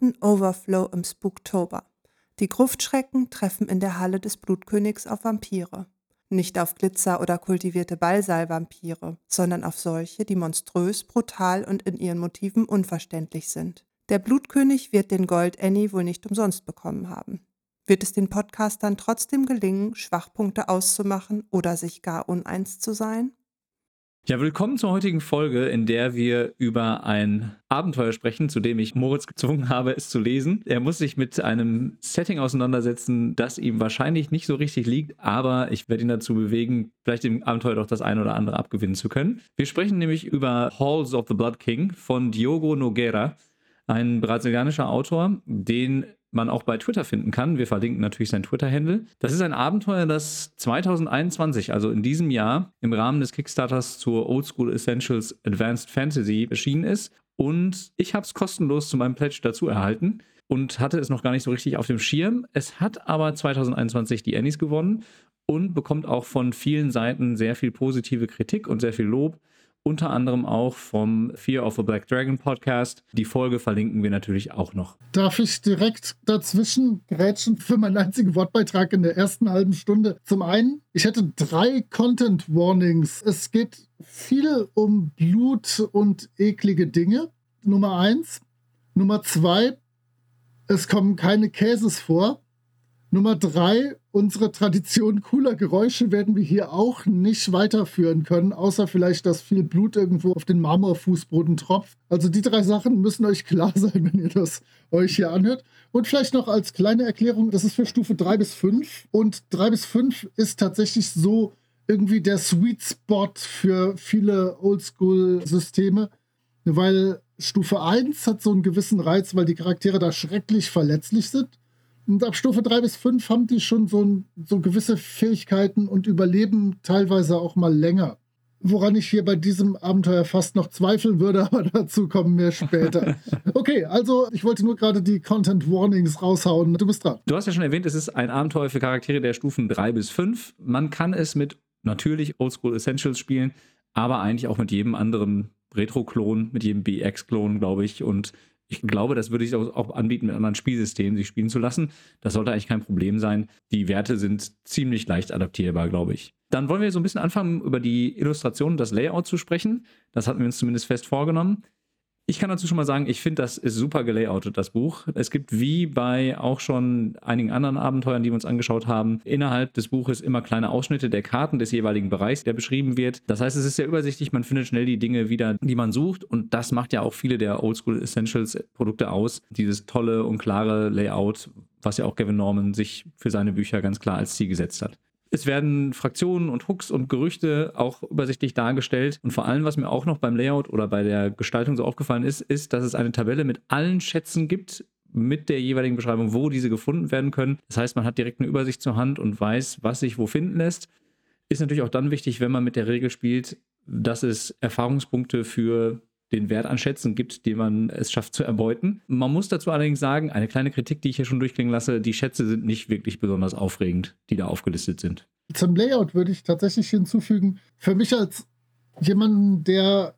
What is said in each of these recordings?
Untoten Overflow im Spooktober. Die Gruftschrecken treffen in der Halle des Blutkönigs auf Vampire. Nicht auf Glitzer oder kultivierte Ballsaalvampire, sondern auf solche, die monströs, brutal und in ihren Motiven unverständlich sind. Der Blutkönig wird den Gold Annie wohl nicht umsonst bekommen haben. Wird es den Podcastern trotzdem gelingen, Schwachpunkte auszumachen oder sich gar uneins zu sein? Ja, willkommen zur heutigen Folge, in der wir über ein Abenteuer sprechen, zu dem ich Moritz gezwungen habe, es zu lesen. Er muss sich mit einem Setting auseinandersetzen, das ihm wahrscheinlich nicht so richtig liegt, aber ich werde ihn dazu bewegen, vielleicht dem Abenteuer doch das eine oder andere abgewinnen zu können. Wir sprechen nämlich über Halls of the Blood King von Diogo Nogueira, ein brasilianischer Autor, den man auch bei Twitter finden kann. Wir verlinken natürlich sein Twitter-Handle. Das ist ein Abenteuer, das 2021, also in diesem Jahr, im Rahmen des Kickstarters zur Old School Essentials Advanced Fantasy erschienen ist. Und ich habe es kostenlos zu meinem Pledge dazu erhalten und hatte es noch gar nicht so richtig auf dem Schirm. Es hat aber 2021 die Annies gewonnen und bekommt auch von vielen Seiten sehr viel positive Kritik und sehr viel Lob unter anderem auch vom Fear of a Black Dragon Podcast. Die Folge verlinken wir natürlich auch noch. Darf ich direkt dazwischen grätschen für meinen einzigen Wortbeitrag in der ersten halben Stunde? Zum einen, ich hätte drei Content Warnings. Es geht viel um Blut und eklige Dinge. Nummer eins. Nummer zwei, es kommen keine Käses vor. Nummer drei, unsere Tradition cooler Geräusche werden wir hier auch nicht weiterführen können, außer vielleicht, dass viel Blut irgendwo auf den Marmorfußboden tropft. Also die drei Sachen müssen euch klar sein, wenn ihr das euch hier anhört. Und vielleicht noch als kleine Erklärung, das ist für Stufe 3 bis 5 und 3 bis 5 ist tatsächlich so irgendwie der Sweet Spot für viele Oldschool-Systeme, weil Stufe 1 hat so einen gewissen Reiz, weil die Charaktere da schrecklich verletzlich sind. Und ab Stufe 3 bis 5 haben die schon so, so gewisse Fähigkeiten und überleben teilweise auch mal länger. Woran ich hier bei diesem Abenteuer fast noch zweifeln würde, aber dazu kommen wir später. Okay, also ich wollte nur gerade die Content Warnings raushauen. Du bist dran. Du hast ja schon erwähnt, es ist ein Abenteuer für Charaktere der Stufen 3 bis 5. Man kann es mit natürlich Oldschool Essentials spielen, aber eigentlich auch mit jedem anderen Retro-Klon, mit jedem BX-Klon, glaube ich, und ich glaube, das würde sich auch anbieten, mit anderen Spielsystemen sich spielen zu lassen. Das sollte eigentlich kein Problem sein. Die Werte sind ziemlich leicht adaptierbar, glaube ich. Dann wollen wir so ein bisschen anfangen, über die Illustration, das Layout zu sprechen. Das hatten wir uns zumindest fest vorgenommen. Ich kann dazu schon mal sagen, ich finde, das ist super gelayoutet, das Buch. Es gibt wie bei auch schon einigen anderen Abenteuern, die wir uns angeschaut haben, innerhalb des Buches immer kleine Ausschnitte der Karten des jeweiligen Bereichs, der beschrieben wird. Das heißt, es ist sehr übersichtlich, man findet schnell die Dinge wieder, die man sucht. Und das macht ja auch viele der Oldschool Essentials Produkte aus. Dieses tolle und klare Layout, was ja auch Gavin Norman sich für seine Bücher ganz klar als Ziel gesetzt hat. Es werden Fraktionen und Hooks und Gerüchte auch übersichtlich dargestellt. Und vor allem, was mir auch noch beim Layout oder bei der Gestaltung so aufgefallen ist, ist, dass es eine Tabelle mit allen Schätzen gibt, mit der jeweiligen Beschreibung, wo diese gefunden werden können. Das heißt, man hat direkt eine Übersicht zur Hand und weiß, was sich wo finden lässt. Ist natürlich auch dann wichtig, wenn man mit der Regel spielt, dass es Erfahrungspunkte für den Wert an Schätzen gibt, den man es schafft zu erbeuten. Man muss dazu allerdings sagen, eine kleine Kritik, die ich hier schon durchklingen lasse, die Schätze sind nicht wirklich besonders aufregend, die da aufgelistet sind. Zum Layout würde ich tatsächlich hinzufügen, für mich als jemanden, der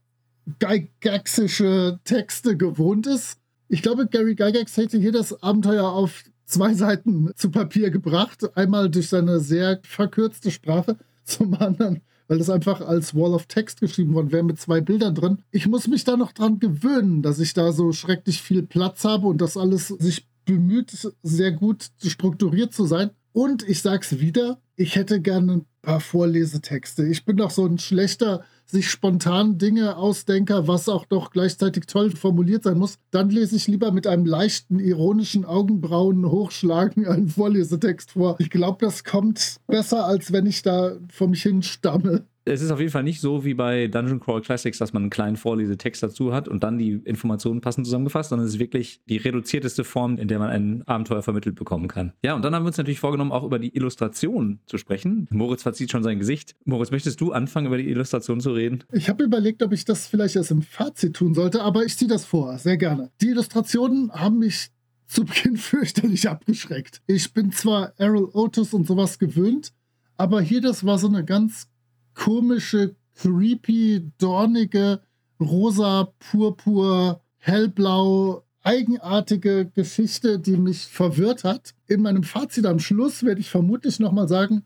geigaxische Texte gewohnt ist, ich glaube, Gary Gygax hätte hier das Abenteuer auf zwei Seiten zu Papier gebracht. Einmal durch seine sehr verkürzte Sprache, zum anderen weil das einfach als Wall of Text geschrieben worden wäre mit zwei Bildern drin. Ich muss mich da noch dran gewöhnen, dass ich da so schrecklich viel Platz habe und das alles sich bemüht, sehr gut strukturiert zu sein. Und ich sag's wieder, ich hätte gerne paar Vorlesetexte. Ich bin doch so ein schlechter sich spontan Dinge ausdenker, was auch doch gleichzeitig toll formuliert sein muss, dann lese ich lieber mit einem leichten, ironischen Augenbrauen hochschlagen einen Vorlesetext vor. Ich glaube, das kommt besser, als wenn ich da vor mich hin stamme. Es ist auf jeden Fall nicht so wie bei Dungeon Crawl Classics, dass man einen kleinen Vorlesetext dazu hat und dann die Informationen passend zusammengefasst, sondern es ist wirklich die reduzierteste Form, in der man ein Abenteuer vermittelt bekommen kann. Ja, und dann haben wir uns natürlich vorgenommen, auch über die Illustration zu sprechen. Moritz verzieht schon sein Gesicht. Moritz, möchtest du anfangen, über die Illustration zu reden? Ich habe überlegt, ob ich das vielleicht erst im Fazit tun sollte, aber ich ziehe das vor, sehr gerne. Die Illustrationen haben mich zu Beginn fürchterlich abgeschreckt. Ich bin zwar Errol Otis und sowas gewöhnt, aber hier, das war so eine ganz komische, creepy, dornige, rosa, purpur, hellblau, eigenartige Geschichte, die mich verwirrt hat. In meinem Fazit am Schluss werde ich vermutlich nochmal sagen,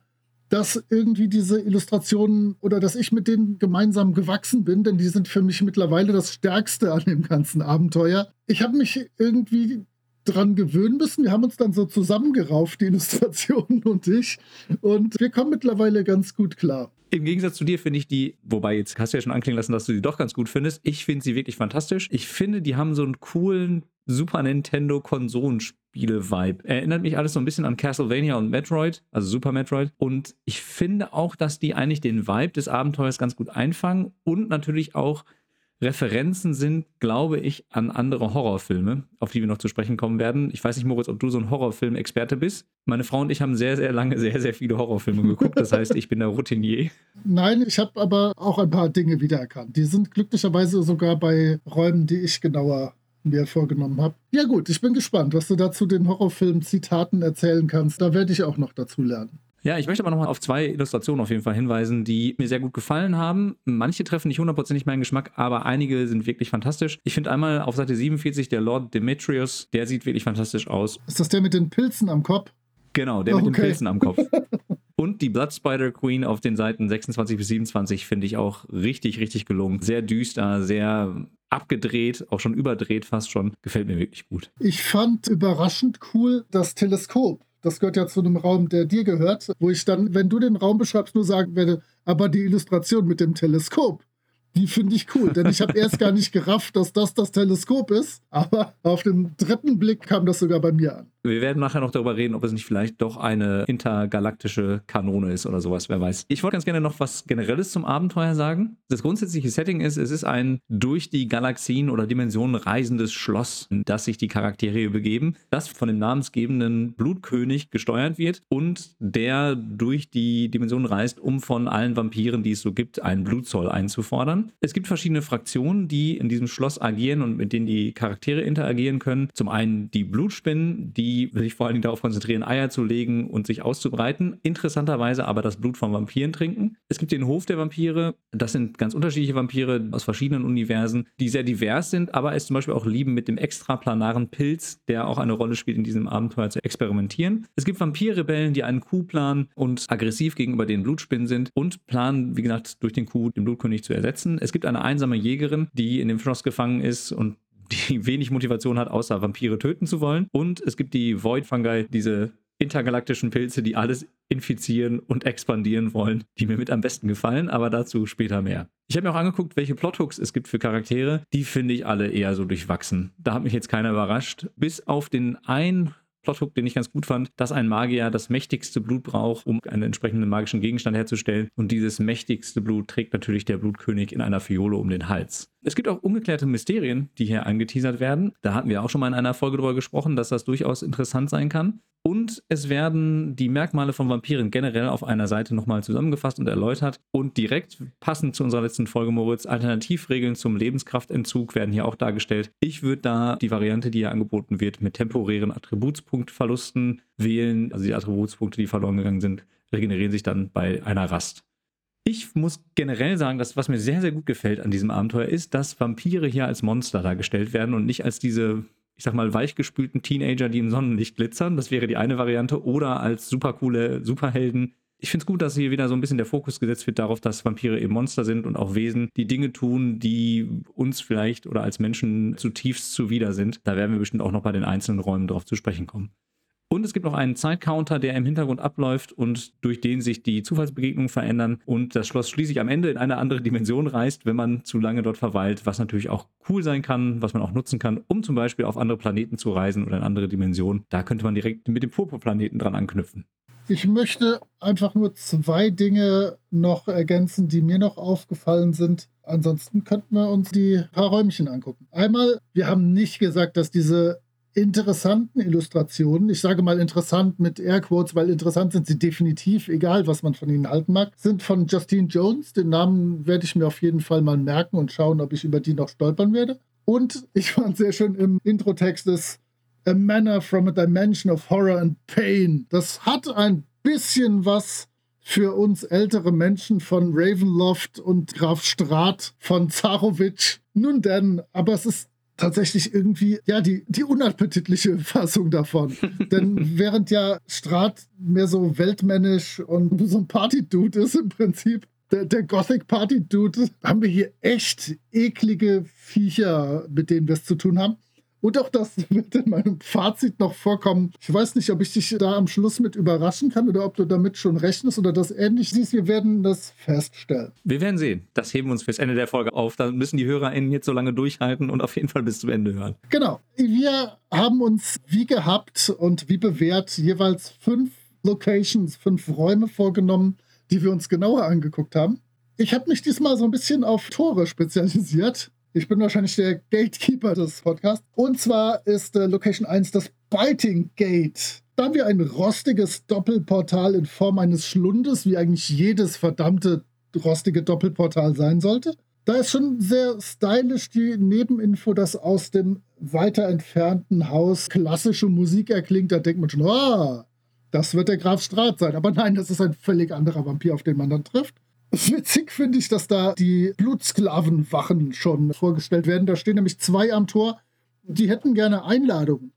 dass irgendwie diese Illustrationen oder dass ich mit denen gemeinsam gewachsen bin, denn die sind für mich mittlerweile das Stärkste an dem ganzen Abenteuer. Ich habe mich irgendwie dran gewöhnen müssen. Wir haben uns dann so zusammengerauft, die Illustrationen und ich. Und wir kommen mittlerweile ganz gut klar. Im Gegensatz zu dir finde ich die, wobei jetzt hast du ja schon anklingen lassen, dass du die doch ganz gut findest. Ich finde sie wirklich fantastisch. Ich finde, die haben so einen coolen Super Nintendo Konsolenspiele-Vibe. Erinnert mich alles so ein bisschen an Castlevania und Metroid, also Super Metroid. Und ich finde auch, dass die eigentlich den Vibe des Abenteuers ganz gut einfangen und natürlich auch Referenzen sind, glaube ich, an andere Horrorfilme, auf die wir noch zu sprechen kommen werden. Ich weiß nicht, Moritz, ob du so ein Horrorfilm-Experte bist. Meine Frau und ich haben sehr, sehr lange sehr, sehr viele Horrorfilme geguckt. Das heißt, ich bin der Routinier. Nein, ich habe aber auch ein paar Dinge wiedererkannt. Die sind glücklicherweise sogar bei Räumen, die ich genauer mir vorgenommen habe. Ja gut, ich bin gespannt, was du dazu den Horrorfilm-Zitaten erzählen kannst. Da werde ich auch noch dazu lernen. Ja, ich möchte aber nochmal auf zwei Illustrationen auf jeden Fall hinweisen, die mir sehr gut gefallen haben. Manche treffen nicht hundertprozentig meinen Geschmack, aber einige sind wirklich fantastisch. Ich finde einmal auf Seite 47 der Lord Demetrius, der sieht wirklich fantastisch aus. Ist das der mit den Pilzen am Kopf? Genau, der mit den Pilzen am Kopf. Und die Blood Spider Queen auf den Seiten 26 bis 27 finde ich auch richtig, richtig gelungen. Sehr düster, sehr abgedreht, auch schon überdreht fast schon. Gefällt mir wirklich gut. Ich fand überraschend cool das Teleskop das gehört ja zu einem Raum, der dir gehört, wo ich dann, wenn du den Raum beschreibst, nur sagen werde, aber die Illustration mit dem Teleskop, die finde ich cool, denn ich habe erst gar nicht gerafft, dass das das Teleskop ist, aber auf den dritten Blick kam das sogar bei mir an. Wir werden nachher noch darüber reden, ob es nicht vielleicht doch eine intergalaktische Kanone ist oder sowas, wer weiß. Ich wollte ganz gerne noch was Generelles zum Abenteuer sagen. Das grundsätzliche Setting ist, es ist ein durch die Galaxien oder Dimensionen reisendes Schloss, in das sich die Charaktere begeben, das von dem namensgebenden Blutkönig gesteuert wird und der durch die Dimensionen reist, um von allen Vampiren, die es so gibt, einen Blutzoll einzufordern. Es gibt verschiedene Fraktionen, die in diesem Schloss agieren und mit denen die Charaktere interagieren können. Zum einen die Blutspinnen, die die sich vor allen Dingen darauf konzentrieren, Eier zu legen und sich auszubreiten. Interessanterweise aber das Blut von Vampiren trinken. Es gibt den Hof der Vampire. Das sind ganz unterschiedliche Vampire aus verschiedenen Universen, die sehr divers sind, aber es zum Beispiel auch lieben, mit dem extraplanaren Pilz, der auch eine Rolle spielt in diesem Abenteuer, zu experimentieren. Es gibt Vampirrebellen, die einen Coup planen und aggressiv gegenüber den Blutspinnen sind und planen, wie gesagt, durch den Coup den Blutkönig zu ersetzen. Es gibt eine einsame Jägerin, die in dem Schloss gefangen ist und die wenig Motivation hat, außer Vampire töten zu wollen. Und es gibt die Void Fungi, diese intergalaktischen Pilze, die alles infizieren und expandieren wollen, die mir mit am besten gefallen, aber dazu später mehr. Ich habe mir auch angeguckt, welche Plothooks es gibt für Charaktere. Die finde ich alle eher so durchwachsen. Da hat mich jetzt keiner überrascht. Bis auf den einen Plothook, den ich ganz gut fand, dass ein Magier das mächtigste Blut braucht, um einen entsprechenden magischen Gegenstand herzustellen. Und dieses mächtigste Blut trägt natürlich der Blutkönig in einer Fiole um den Hals. Es gibt auch ungeklärte Mysterien, die hier angeteasert werden. Da hatten wir auch schon mal in einer Folge darüber gesprochen, dass das durchaus interessant sein kann. Und es werden die Merkmale von Vampiren generell auf einer Seite nochmal zusammengefasst und erläutert. Und direkt passend zu unserer letzten Folge, Moritz, Alternativregeln zum Lebenskraftentzug werden hier auch dargestellt. Ich würde da die Variante, die hier angeboten wird, mit temporären Attributspunktverlusten wählen. Also die Attributspunkte, die verloren gegangen sind, regenerieren sich dann bei einer Rast. Ich muss generell sagen, dass was mir sehr, sehr gut gefällt an diesem Abenteuer ist, dass Vampire hier als Monster dargestellt werden und nicht als diese ich sag mal, weichgespülten Teenager, die im Sonnenlicht glitzern. Das wäre die eine Variante. Oder als super coole Superhelden. Ich finde es gut, dass hier wieder so ein bisschen der Fokus gesetzt wird darauf, dass Vampire eben Monster sind und auch Wesen, die Dinge tun, die uns vielleicht oder als Menschen zutiefst zuwider sind. Da werden wir bestimmt auch noch bei den einzelnen Räumen drauf zu sprechen kommen. Und es gibt noch einen Zeitcounter, der im Hintergrund abläuft und durch den sich die Zufallsbegegnungen verändern und das Schloss schließlich am Ende in eine andere Dimension reist, wenn man zu lange dort verweilt, was natürlich auch cool sein kann, was man auch nutzen kann, um zum Beispiel auf andere Planeten zu reisen oder in andere Dimensionen. Da könnte man direkt mit dem Purpurplaneten dran anknüpfen. Ich möchte einfach nur zwei Dinge noch ergänzen, die mir noch aufgefallen sind. Ansonsten könnten wir uns die paar Räumchen angucken. Einmal, wir haben nicht gesagt, dass diese interessanten Illustrationen, ich sage mal interessant mit Airquotes, weil interessant sind sie definitiv, egal was man von ihnen halten mag, sind von Justine Jones. Den Namen werde ich mir auf jeden Fall mal merken und schauen, ob ich über die noch stolpern werde. Und ich fand sehr schön im Intro-Text des A Manner from a Dimension of Horror and Pain. Das hat ein bisschen was für uns ältere Menschen von Ravenloft und Graf Strat von Zarowitsch. Nun denn, aber es ist tatsächlich irgendwie, ja, die, die unappetitliche Fassung davon. Denn während ja Strat mehr so weltmännisch und so ein Party-Dude ist im Prinzip, der, der Gothic Party-Dude, haben wir hier echt eklige Viecher, mit denen wir es zu tun haben. Und auch das wird in meinem Fazit noch vorkommen. Ich weiß nicht, ob ich dich da am Schluss mit überraschen kann oder ob du damit schon rechnest oder das ähnlich siehst. Wir werden das feststellen. Wir werden sehen. Das heben wir uns fürs Ende der Folge auf. Da müssen die HörerInnen jetzt so lange durchhalten und auf jeden Fall bis zum Ende hören. Genau. Wir haben uns wie gehabt und wie bewährt jeweils fünf Locations, fünf Räume vorgenommen, die wir uns genauer angeguckt haben. Ich habe mich diesmal so ein bisschen auf Tore spezialisiert. Ich bin wahrscheinlich der Gatekeeper des Podcasts. Und zwar ist äh, Location 1 das Biting Gate. Da haben wir ein rostiges Doppelportal in Form eines Schlundes, wie eigentlich jedes verdammte rostige Doppelportal sein sollte. Da ist schon sehr stylisch die Nebeninfo, dass aus dem weiter entfernten Haus klassische Musik erklingt. Da denkt man schon, oh, das wird der Graf Strat sein. Aber nein, das ist ein völlig anderer Vampir, auf den man dann trifft. Witzig finde ich, dass da die Blutsklavenwachen schon vorgestellt werden. Da stehen nämlich zwei am Tor. Die hätten gerne Einladungen.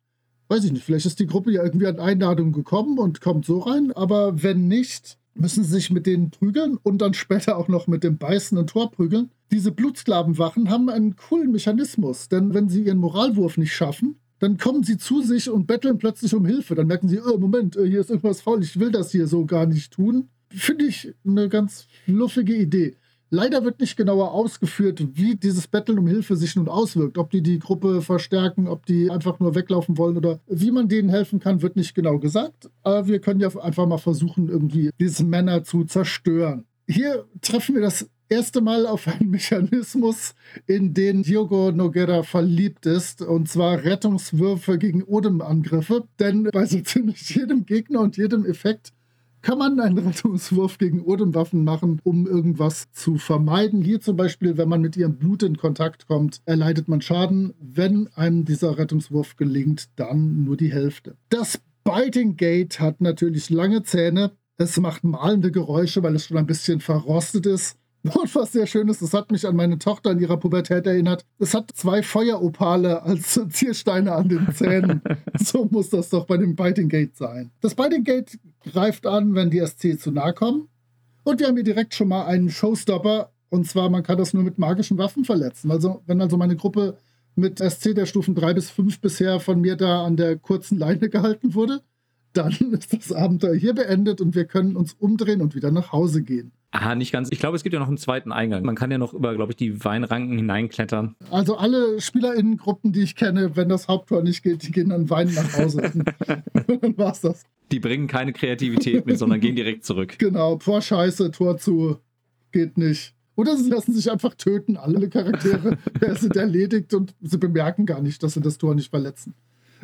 Weiß ich nicht, vielleicht ist die Gruppe ja irgendwie an Einladungen gekommen und kommt so rein. Aber wenn nicht, müssen sie sich mit denen prügeln und dann später auch noch mit dem beißenden Tor prügeln. Diese Blutsklavenwachen haben einen coolen Mechanismus, denn wenn sie ihren Moralwurf nicht schaffen, dann kommen sie zu sich und betteln plötzlich um Hilfe. Dann merken sie, oh, Moment, äh, hier ist irgendwas faul, ich will das hier so gar nicht tun. Finde ich eine ganz fluffige Idee. Leider wird nicht genauer ausgeführt, wie dieses Betteln um Hilfe sich nun auswirkt. Ob die die Gruppe verstärken, ob die einfach nur weglaufen wollen oder wie man denen helfen kann, wird nicht genau gesagt. Aber wir können ja einfach mal versuchen, irgendwie diese Männer zu zerstören. Hier treffen wir das erste Mal auf einen Mechanismus, in den Diogo Noguera verliebt ist, und zwar Rettungswürfe gegen Odemangriffe. Denn bei so ziemlich jedem Gegner und jedem Effekt kann man einen Rettungswurf gegen Odemwaffen machen, um irgendwas zu vermeiden. Hier zum Beispiel, wenn man mit ihrem Blut in Kontakt kommt, erleidet man Schaden. Wenn einem dieser Rettungswurf gelingt, dann nur die Hälfte. Das Biting Gate hat natürlich lange Zähne. Es macht malende Geräusche, weil es schon ein bisschen verrostet ist. Und was sehr schön ist, es hat mich an meine Tochter in ihrer Pubertät erinnert. Es hat zwei Feueropale als Ziersteine an den Zähnen. so muss das doch bei dem Biting Gate sein. Das Biting Gate greift an, wenn die SC zu nahe kommen. Und wir haben hier direkt schon mal einen Showstopper. Und zwar, man kann das nur mit magischen Waffen verletzen. Also, wenn also meine Gruppe mit SC der Stufen 3 bis 5 bisher von mir da an der kurzen Leine gehalten wurde, dann ist das Abenteuer hier beendet und wir können uns umdrehen und wieder nach Hause gehen. Aha, nicht ganz. Ich glaube, es gibt ja noch einen zweiten Eingang. Man kann ja noch über, glaube ich, die Weinranken hineinklettern. Also alle SpielerInnengruppen, die ich kenne, wenn das Haupttor nicht geht, die gehen dann weinen nach Hause. dann war's das. Die bringen keine Kreativität mit, sondern gehen direkt zurück. Genau, Tor scheiße, Tor zu, geht nicht. Oder sie lassen sich einfach töten, alle Charaktere sind erledigt und sie bemerken gar nicht, dass sie das Tor nicht verletzen.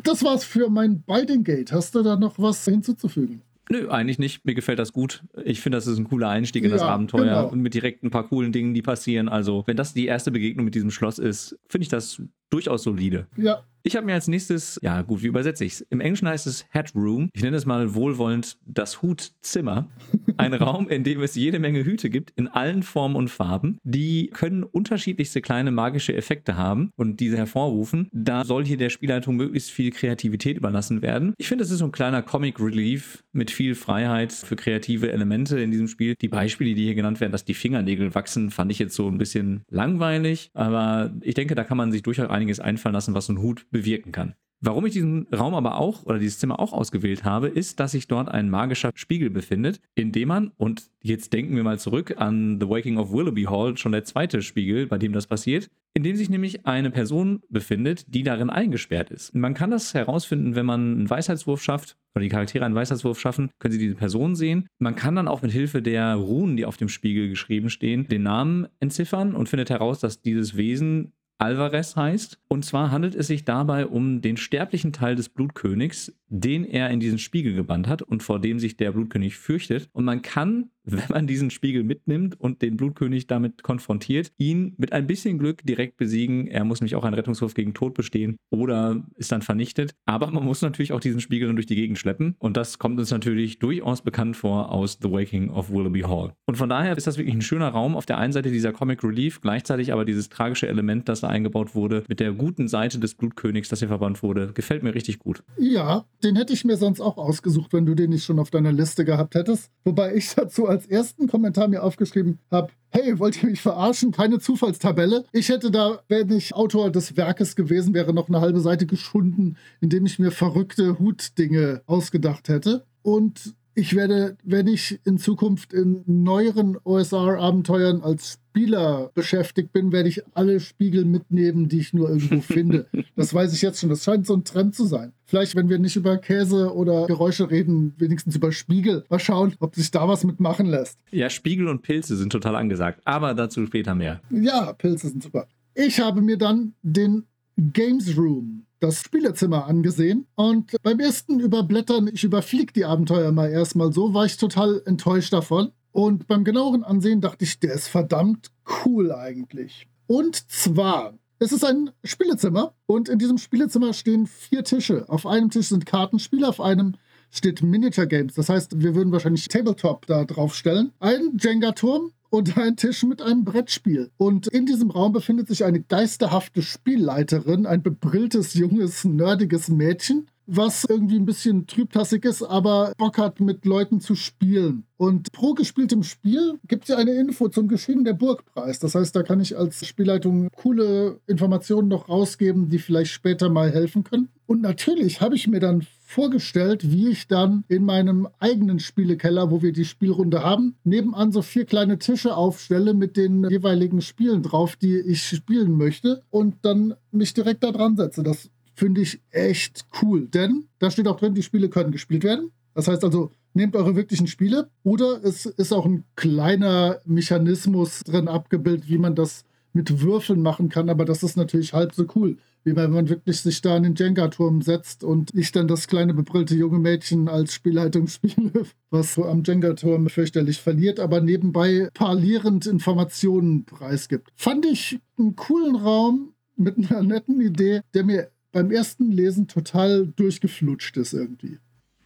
Das war's für mein Biting Gate. Hast du da noch was hinzuzufügen? Nö, eigentlich nicht. Mir gefällt das gut. Ich finde, das ist ein cooler Einstieg in das Abenteuer genau. und mit direkt ein paar coolen Dingen, die passieren. Also, wenn das die erste Begegnung mit diesem Schloss ist, finde ich das durchaus solide. Ja, ich habe mir als nächstes, ja gut, wie übersetze ich es? Im Englischen heißt es Headroom. Ich nenne es mal wohlwollend das Hutzimmer. Ein Raum, in dem es jede Menge Hüte gibt, in allen Formen und Farben. Die können unterschiedlichste kleine magische Effekte haben und diese hervorrufen. Da soll hier der Spielleitung möglichst viel Kreativität überlassen werden. Ich finde, es ist so ein kleiner Comic Relief mit viel Freiheit für kreative Elemente in diesem Spiel. Die Beispiele, die hier genannt werden, dass die Fingernägel wachsen, fand ich jetzt so ein bisschen langweilig. Aber ich denke, da kann man sich durchaus einiges einfallen lassen, was so ein Hut bewirken kann. Warum ich diesen Raum aber auch oder dieses Zimmer auch ausgewählt habe, ist, dass sich dort ein magischer Spiegel befindet, in dem man, und jetzt denken wir mal zurück an The Waking of Willoughby Hall, schon der zweite Spiegel, bei dem das passiert, in dem sich nämlich eine Person befindet, die darin eingesperrt ist. Man kann das herausfinden, wenn man einen Weisheitswurf schafft oder die Charaktere einen Weisheitswurf schaffen, können sie diese Person sehen. Man kann dann auch mit Hilfe der Runen, die auf dem Spiegel geschrieben stehen, den Namen entziffern und findet heraus, dass dieses Wesen Alvarez heißt. Und zwar handelt es sich dabei um den sterblichen Teil des Blutkönigs, den er in diesen Spiegel gebannt hat und vor dem sich der Blutkönig fürchtet. Und man kann, wenn man diesen Spiegel mitnimmt und den Blutkönig damit konfrontiert, ihn mit ein bisschen Glück direkt besiegen. Er muss nämlich auch einen Rettungswurf gegen Tod bestehen oder ist dann vernichtet. Aber man muss natürlich auch diesen Spiegel dann durch die Gegend schleppen. Und das kommt uns natürlich durchaus bekannt vor aus The Waking of Willoughby Hall. Und von daher ist das wirklich ein schöner Raum. Auf der einen Seite dieser Comic Relief, gleichzeitig aber dieses tragische Element, das da eingebaut wurde, mit der guten Seite des Blutkönigs, das hier verbannt wurde, gefällt mir richtig gut. Ja, den hätte ich mir sonst auch ausgesucht, wenn du den nicht schon auf deiner Liste gehabt hättest. Wobei ich dazu als ersten Kommentar mir aufgeschrieben habe, hey, wollt ihr mich verarschen? Keine Zufallstabelle. Ich hätte da, wenn ich Autor des Werkes gewesen wäre, noch eine halbe Seite geschunden, indem ich mir verrückte Hutdinge ausgedacht hätte. Und ich werde, wenn ich in Zukunft in neueren OSR-Abenteuern als Spieler beschäftigt bin, werde ich alle Spiegel mitnehmen, die ich nur irgendwo finde. Das weiß ich jetzt schon. Das scheint so ein Trend zu sein. Vielleicht, wenn wir nicht über Käse oder Geräusche reden, wenigstens über Spiegel. Mal schauen, ob sich da was mitmachen lässt. Ja, Spiegel und Pilze sind total angesagt, aber dazu später mehr. Ja, Pilze sind super. Ich habe mir dann den Games Room das Spielezimmer angesehen und beim ersten Überblättern, ich überfliege die Abenteuer mal erstmal so, war ich total enttäuscht davon. Und beim genaueren Ansehen dachte ich, der ist verdammt cool eigentlich. Und zwar, es ist ein Spielezimmer und in diesem Spielezimmer stehen vier Tische. Auf einem Tisch sind Kartenspiele, auf einem steht Miniature Games. Das heißt, wir würden wahrscheinlich Tabletop da drauf stellen. Ein Jenga-Turm, und ein Tisch mit einem Brettspiel. Und in diesem Raum befindet sich eine geisterhafte Spielleiterin, ein bebrilltes, junges, nerdiges Mädchen, was irgendwie ein bisschen trübtassig ist, aber Bock hat, mit Leuten zu spielen. Und pro gespieltem Spiel gibt es ja eine Info zum Geschehen der Burgpreis. Das heißt, da kann ich als Spielleitung coole Informationen noch rausgeben, die vielleicht später mal helfen können. Und natürlich habe ich mir dann vorgestellt, wie ich dann in meinem eigenen Spielekeller, wo wir die Spielrunde haben, nebenan so vier kleine Tische aufstelle mit den jeweiligen Spielen drauf, die ich spielen möchte und dann mich direkt da dran setze. Das finde ich echt cool, denn da steht auch drin, die Spiele können gespielt werden. Das heißt also, nehmt eure wirklichen Spiele oder es ist auch ein kleiner Mechanismus drin abgebildet, wie man das mit Würfeln machen kann, aber das ist natürlich halb so cool wie wenn man wirklich sich da in den Jenga-Turm setzt und ich dann das kleine bebrillte junge Mädchen als Spielleitung spiele, was so am Jenga-Turm fürchterlich verliert, aber nebenbei parlierend Informationen preisgibt. Fand ich einen coolen Raum mit einer netten Idee, der mir beim ersten Lesen total durchgeflutscht ist irgendwie.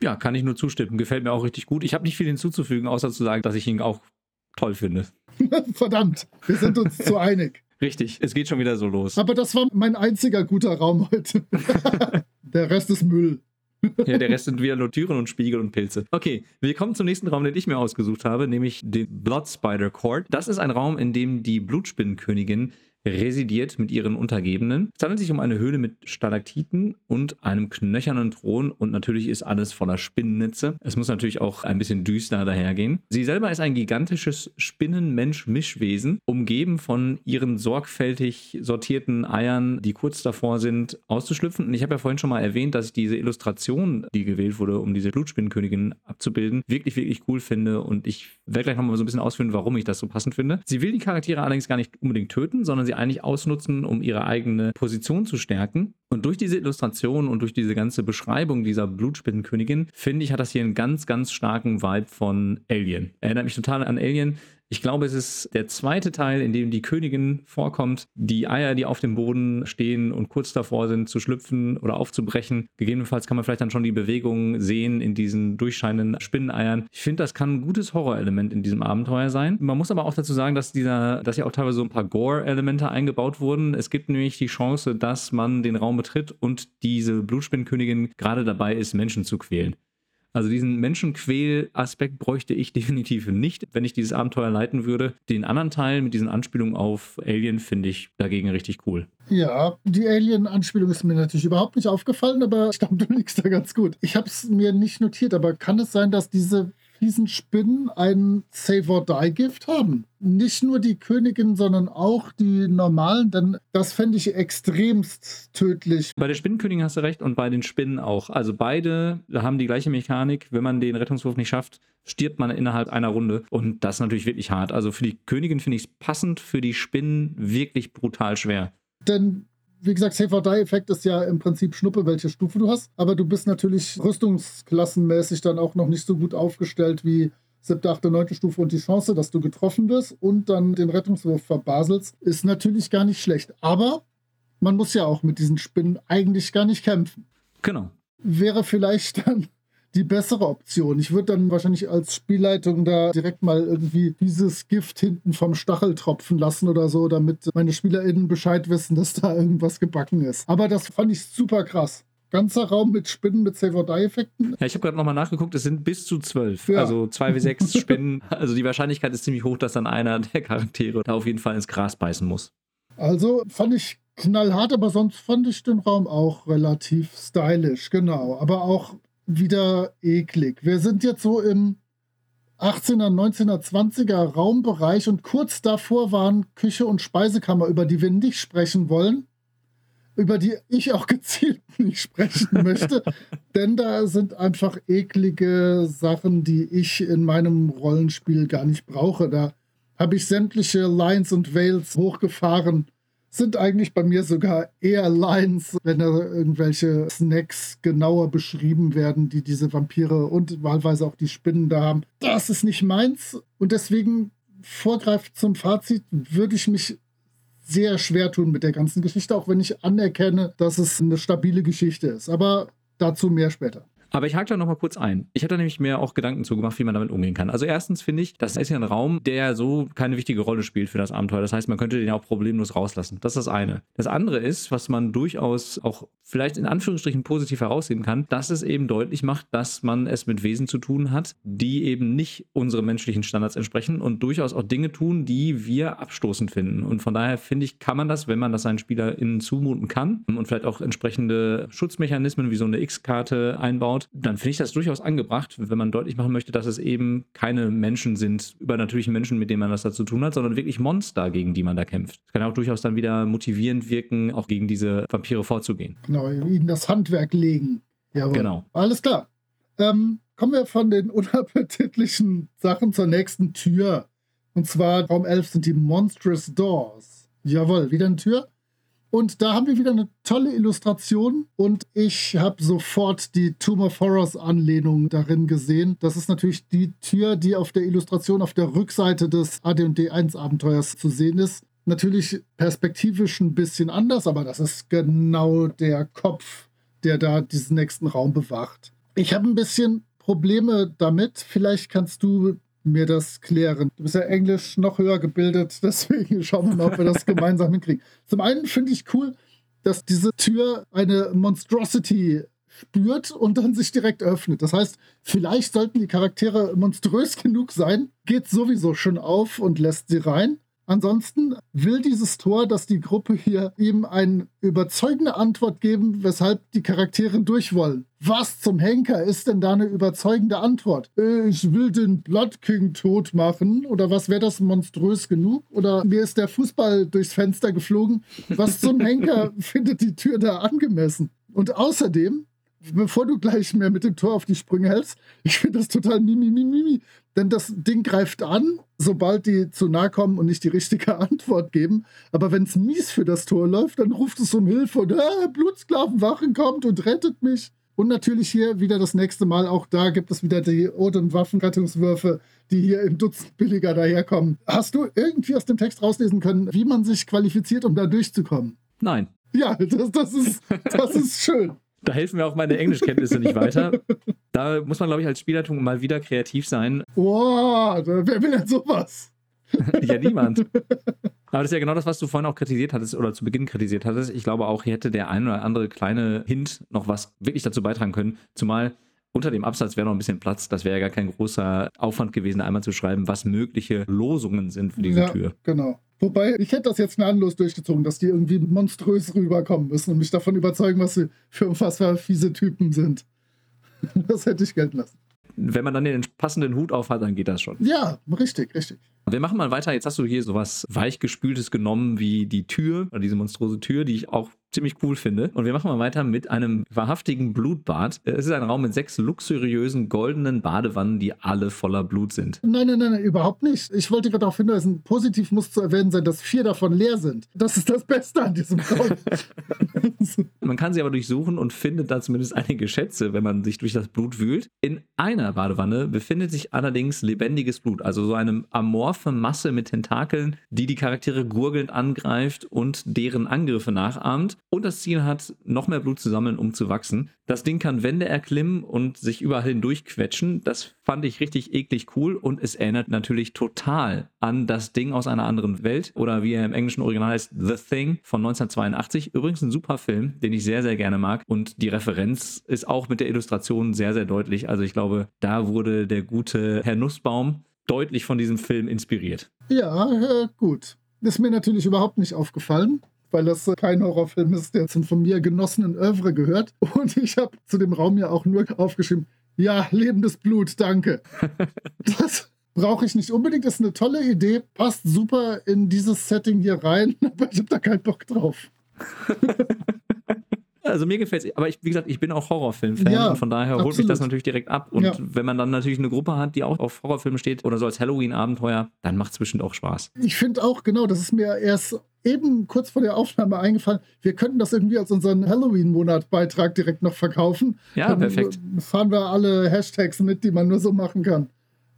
Ja, kann ich nur zustimmen. Gefällt mir auch richtig gut. Ich habe nicht viel hinzuzufügen, außer zu sagen, dass ich ihn auch toll finde. Verdammt, wir sind uns zu einig. Richtig, es geht schon wieder so los. Aber das war mein einziger guter Raum heute. der Rest ist Müll. ja, der Rest sind wieder nur Türen und Spiegel und Pilze. Okay, wir kommen zum nächsten Raum, den ich mir ausgesucht habe, nämlich den Blood Spider Court. Das ist ein Raum, in dem die Blutspinnenkönigin residiert mit ihren Untergebenen. Es handelt sich um eine Höhle mit Stalaktiten und einem knöchernen Thron und natürlich ist alles voller Spinnennetze. Es muss natürlich auch ein bisschen düster dahergehen. Sie selber ist ein gigantisches Spinnenmensch-Mischwesen, umgeben von ihren sorgfältig sortierten Eiern, die kurz davor sind, auszuschlüpfen. Und ich habe ja vorhin schon mal erwähnt, dass ich diese Illustration, die gewählt wurde, um diese Blutsspinnenkönigin abzubilden, wirklich, wirklich cool finde. Und ich werde gleich nochmal so ein bisschen ausführen, warum ich das so passend finde. Sie will die Charaktere allerdings gar nicht unbedingt töten, sondern sie eigentlich ausnutzen, um ihre eigene Position zu stärken. Und durch diese Illustration und durch diese ganze Beschreibung dieser Blutspinnenkönigin, finde ich, hat das hier einen ganz, ganz starken Vibe von Alien. Erinnert mich total an Alien. Ich glaube, es ist der zweite Teil, in dem die Königin vorkommt, die Eier, die auf dem Boden stehen und kurz davor sind zu schlüpfen oder aufzubrechen. Gegebenenfalls kann man vielleicht dann schon die Bewegungen sehen in diesen durchscheinenden Spinneneiern. Ich finde, das kann ein gutes Horrorelement in diesem Abenteuer sein. Man muss aber auch dazu sagen, dass dieser, dass ja auch teilweise so ein paar Gore-Elemente eingebaut wurden. Es gibt nämlich die Chance, dass man den Raum betritt und diese Blutspinnenkönigin gerade dabei ist, Menschen zu quälen. Also diesen Menschenquäl-Aspekt bräuchte ich definitiv nicht, wenn ich dieses Abenteuer leiten würde. Den anderen Teil mit diesen Anspielungen auf Alien finde ich dagegen richtig cool. Ja, die Alien-Anspielung ist mir natürlich überhaupt nicht aufgefallen, aber ich glaube, du liegst da ganz gut. Ich habe es mir nicht notiert, aber kann es sein, dass diese fiesen Spinnen ein Save-or-Die-Gift haben? Nicht nur die Königin, sondern auch die normalen, denn das fände ich extremst tödlich. Bei der Spinnenkönigin hast du recht und bei den Spinnen auch. Also beide haben die gleiche Mechanik. Wenn man den Rettungswurf nicht schafft, stirbt man innerhalb einer Runde und das ist natürlich wirklich hart. Also für die Königin finde ich es passend, für die Spinnen wirklich brutal schwer. Denn wie gesagt, Save-or-Die-Effekt ist ja im Prinzip Schnuppe, welche Stufe du hast. Aber du bist natürlich rüstungsklassenmäßig dann auch noch nicht so gut aufgestellt wie siebte, achte, neunte Stufe und die Chance, dass du getroffen wirst und dann den Rettungswurf verbaselst, ist natürlich gar nicht schlecht. Aber man muss ja auch mit diesen Spinnen eigentlich gar nicht kämpfen. Genau. Wäre vielleicht dann die bessere Option. Ich würde dann wahrscheinlich als Spielleitung da direkt mal irgendwie dieses Gift hinten vom Stachel tropfen lassen oder so, damit meine SpielerInnen Bescheid wissen, dass da irgendwas gebacken ist. Aber das fand ich super krass. Ganzer Raum mit Spinnen mit Save-or-Die-Effekten. Ja, ich habe gerade nochmal nachgeguckt, es sind bis zu zwölf. Ja. Also zwei wie sechs Spinnen. Also die Wahrscheinlichkeit ist ziemlich hoch, dass dann einer der Charaktere da auf jeden Fall ins Gras beißen muss. Also fand ich knallhart, aber sonst fand ich den Raum auch relativ stylisch, genau. Aber auch wieder eklig. Wir sind jetzt so im 18er, 19er, 20er Raumbereich und kurz davor waren Küche und Speisekammer, über die wir nicht sprechen wollen, über die ich auch gezielt nicht sprechen möchte, denn da sind einfach eklige Sachen, die ich in meinem Rollenspiel gar nicht brauche. Da habe ich sämtliche Lines und Veils hochgefahren sind eigentlich bei mir sogar eher Lines, wenn da irgendwelche Snacks genauer beschrieben werden, die diese Vampire und wahlweise auch die Spinnen da haben. Das ist nicht meins und deswegen vorgreifend zum Fazit würde ich mich sehr schwer tun mit der ganzen Geschichte, auch wenn ich anerkenne, dass es eine stabile Geschichte ist. Aber dazu mehr später. Aber ich hake da nochmal kurz ein. Ich habe da nämlich mehr auch Gedanken zu gemacht, wie man damit umgehen kann. Also erstens finde ich, das ist ja ein Raum, der so keine wichtige Rolle spielt für das Abenteuer. Das heißt, man könnte den ja auch problemlos rauslassen. Das ist das eine. Das andere ist, was man durchaus auch vielleicht in Anführungsstrichen positiv heraussehen kann, dass es eben deutlich macht, dass man es mit Wesen zu tun hat, die eben nicht unseren menschlichen Standards entsprechen und durchaus auch Dinge tun, die wir abstoßend finden. Und von daher finde ich, kann man das, wenn man das seinen SpielerInnen zumuten kann und vielleicht auch entsprechende Schutzmechanismen wie so eine X-Karte einbaut, dann finde ich das durchaus angebracht, wenn man deutlich machen möchte, dass es eben keine Menschen sind, übernatürliche Menschen, mit denen man das da zu tun hat, sondern wirklich Monster, gegen die man da kämpft. Das kann auch durchaus dann wieder motivierend wirken, auch gegen diese Vampire vorzugehen. Genau, ihnen das Handwerk legen. Jawohl. Genau. Alles klar. Ähm, kommen wir von den unappetitlichen Sachen zur nächsten Tür. Und zwar Raum 11 sind die Monstrous Doors. Jawohl, wieder eine Tür. Und da haben wir wieder eine tolle Illustration und ich habe sofort die Tomb of Horrors Anlehnung darin gesehen. Das ist natürlich die Tür, die auf der Illustration auf der Rückseite des AD&D 1 Abenteuers zu sehen ist. Natürlich perspektivisch ein bisschen anders, aber das ist genau der Kopf, der da diesen nächsten Raum bewacht. Ich habe ein bisschen Probleme damit. Vielleicht kannst du mir das klären. Du bist ja Englisch noch höher gebildet, deswegen schauen wir mal, ob wir das gemeinsam hinkriegen. Zum einen finde ich cool, dass diese Tür eine Monstrosity spürt und dann sich direkt öffnet. Das heißt, vielleicht sollten die Charaktere monströs genug sein, geht sowieso schon auf und lässt sie rein. Ansonsten will dieses Tor, dass die Gruppe hier ihm eine überzeugende Antwort geben, weshalb die Charaktere durch wollen. Was zum Henker ist denn da eine überzeugende Antwort? Ich will den Blood King tot machen oder was wäre das monströs genug? Oder mir ist der Fußball durchs Fenster geflogen. Was zum Henker findet die Tür da angemessen? Und außerdem bevor du gleich mehr mit dem Tor auf die Sprünge hältst, ich finde das total mimi, mimi, mimi. Denn das Ding greift an, sobald die zu nahe kommen und nicht die richtige Antwort geben. Aber wenn es mies für das Tor läuft, dann ruft es um Hilfe und äh, Blutsklavenwachen kommt und rettet mich. Und natürlich hier wieder das nächste Mal, auch da gibt es wieder die Ode- und Waffenrettungswürfe, die hier im Dutzend billiger daherkommen. Hast du irgendwie aus dem Text rauslesen können, wie man sich qualifiziert, um da durchzukommen? Nein. Ja, das, das, ist, das ist schön. Da helfen mir auch meine Englischkenntnisse nicht weiter. Da muss man, glaube ich, als Spielleitung mal wieder kreativ sein. Wow, wer will denn sowas? ja, niemand. Aber das ist ja genau das, was du vorhin auch kritisiert hattest oder zu Beginn kritisiert hattest. Ich glaube auch, hier hätte der ein oder andere kleine Hint noch was wirklich dazu beitragen können. Zumal unter dem Absatz wäre noch ein bisschen Platz. Das wäre ja gar kein großer Aufwand gewesen, einmal zu schreiben, was mögliche Losungen sind für diese ja, Tür. Genau. Wobei, ich hätte das jetzt gnadenlos durchgezogen, dass die irgendwie monströs rüberkommen müssen und mich davon überzeugen, was sie für unfassbar fiese Typen sind. Das hätte ich gelten lassen. Wenn man dann den passenden Hut auf hat, dann geht das schon. Ja, richtig, richtig. Wir machen mal weiter. Jetzt hast du hier sowas weichgespültes genommen wie die Tür, oder diese monstrose Tür, die ich auch ziemlich cool finde. Und wir machen mal weiter mit einem wahrhaftigen Blutbad. Es ist ein Raum mit sechs luxuriösen goldenen Badewannen, die alle voller Blut sind. Nein, nein, nein, nein überhaupt nicht. Ich wollte gerade darauf hinweisen, positiv muss zu erwähnen sein, dass vier davon leer sind. Das ist das Beste an diesem Raum. man kann sie aber durchsuchen und findet da zumindest einige Schätze, wenn man sich durch das Blut wühlt. In einer Badewanne befindet sich allerdings lebendiges Blut, also so eine amorphe Masse mit Tentakeln, die die Charaktere gurgelnd angreift und deren Angriffe nachahmt und das Ziel hat, noch mehr Blut zu sammeln, um zu wachsen. Das Ding kann Wände erklimmen und sich überall hindurch quetschen. Das fand ich richtig eklig cool und es erinnert natürlich total an das Ding aus einer anderen Welt oder wie er im englischen Original heißt, The Thing von 1982. Übrigens ein super Film, den ich sehr, sehr gerne mag und die Referenz ist auch mit der Illustration sehr, sehr deutlich. Also ich glaube, da wurde der gute Herr Nussbaum deutlich von diesem Film inspiriert. Ja, äh, gut. Ist mir natürlich überhaupt nicht aufgefallen weil das kein Horrorfilm ist, der zum von mir genossenen Oeuvre gehört. Und ich habe zu dem Raum ja auch nur aufgeschrieben, ja, lebendes Blut, danke. das brauche ich nicht unbedingt, ist eine tolle Idee, passt super in dieses Setting hier rein, aber ich habe da keinen Bock drauf. Also mir gefällt es, aber ich, wie gesagt, ich bin auch Horrorfilm-Fan ja, und von daher absolut. holt mich das natürlich direkt ab. Und ja. wenn man dann natürlich eine Gruppe hat, die auch auf Horrorfilme steht oder so als Halloween-Abenteuer, dann macht es bestimmt auch Spaß. Ich finde auch, genau, das ist mir erst eben kurz vor der Aufnahme eingefallen, wir könnten das irgendwie als unseren Halloween-Monat-Beitrag direkt noch verkaufen. Ja, Dann perfekt. Fahren wir alle Hashtags mit, die man nur so machen kann.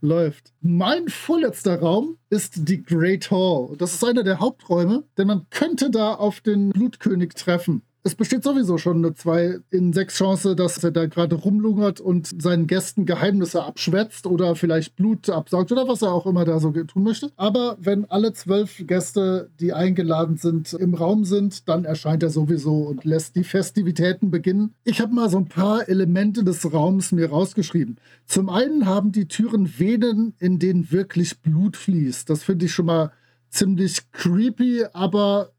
Läuft. Mein vorletzter Raum ist die Great Hall. Das ist einer der Haupträume, denn man könnte da auf den Blutkönig treffen es besteht sowieso schon eine 2 in 6 Chance, dass er da gerade rumlungert und seinen Gästen Geheimnisse abschwätzt oder vielleicht Blut absaugt oder was er auch immer da so tun möchte. Aber wenn alle zwölf Gäste, die eingeladen sind, im Raum sind, dann erscheint er sowieso und lässt die Festivitäten beginnen. Ich habe mal so ein paar Elemente des Raums mir rausgeschrieben. Zum einen haben die Türen Venen, in denen wirklich Blut fließt. Das finde ich schon mal ziemlich creepy, aber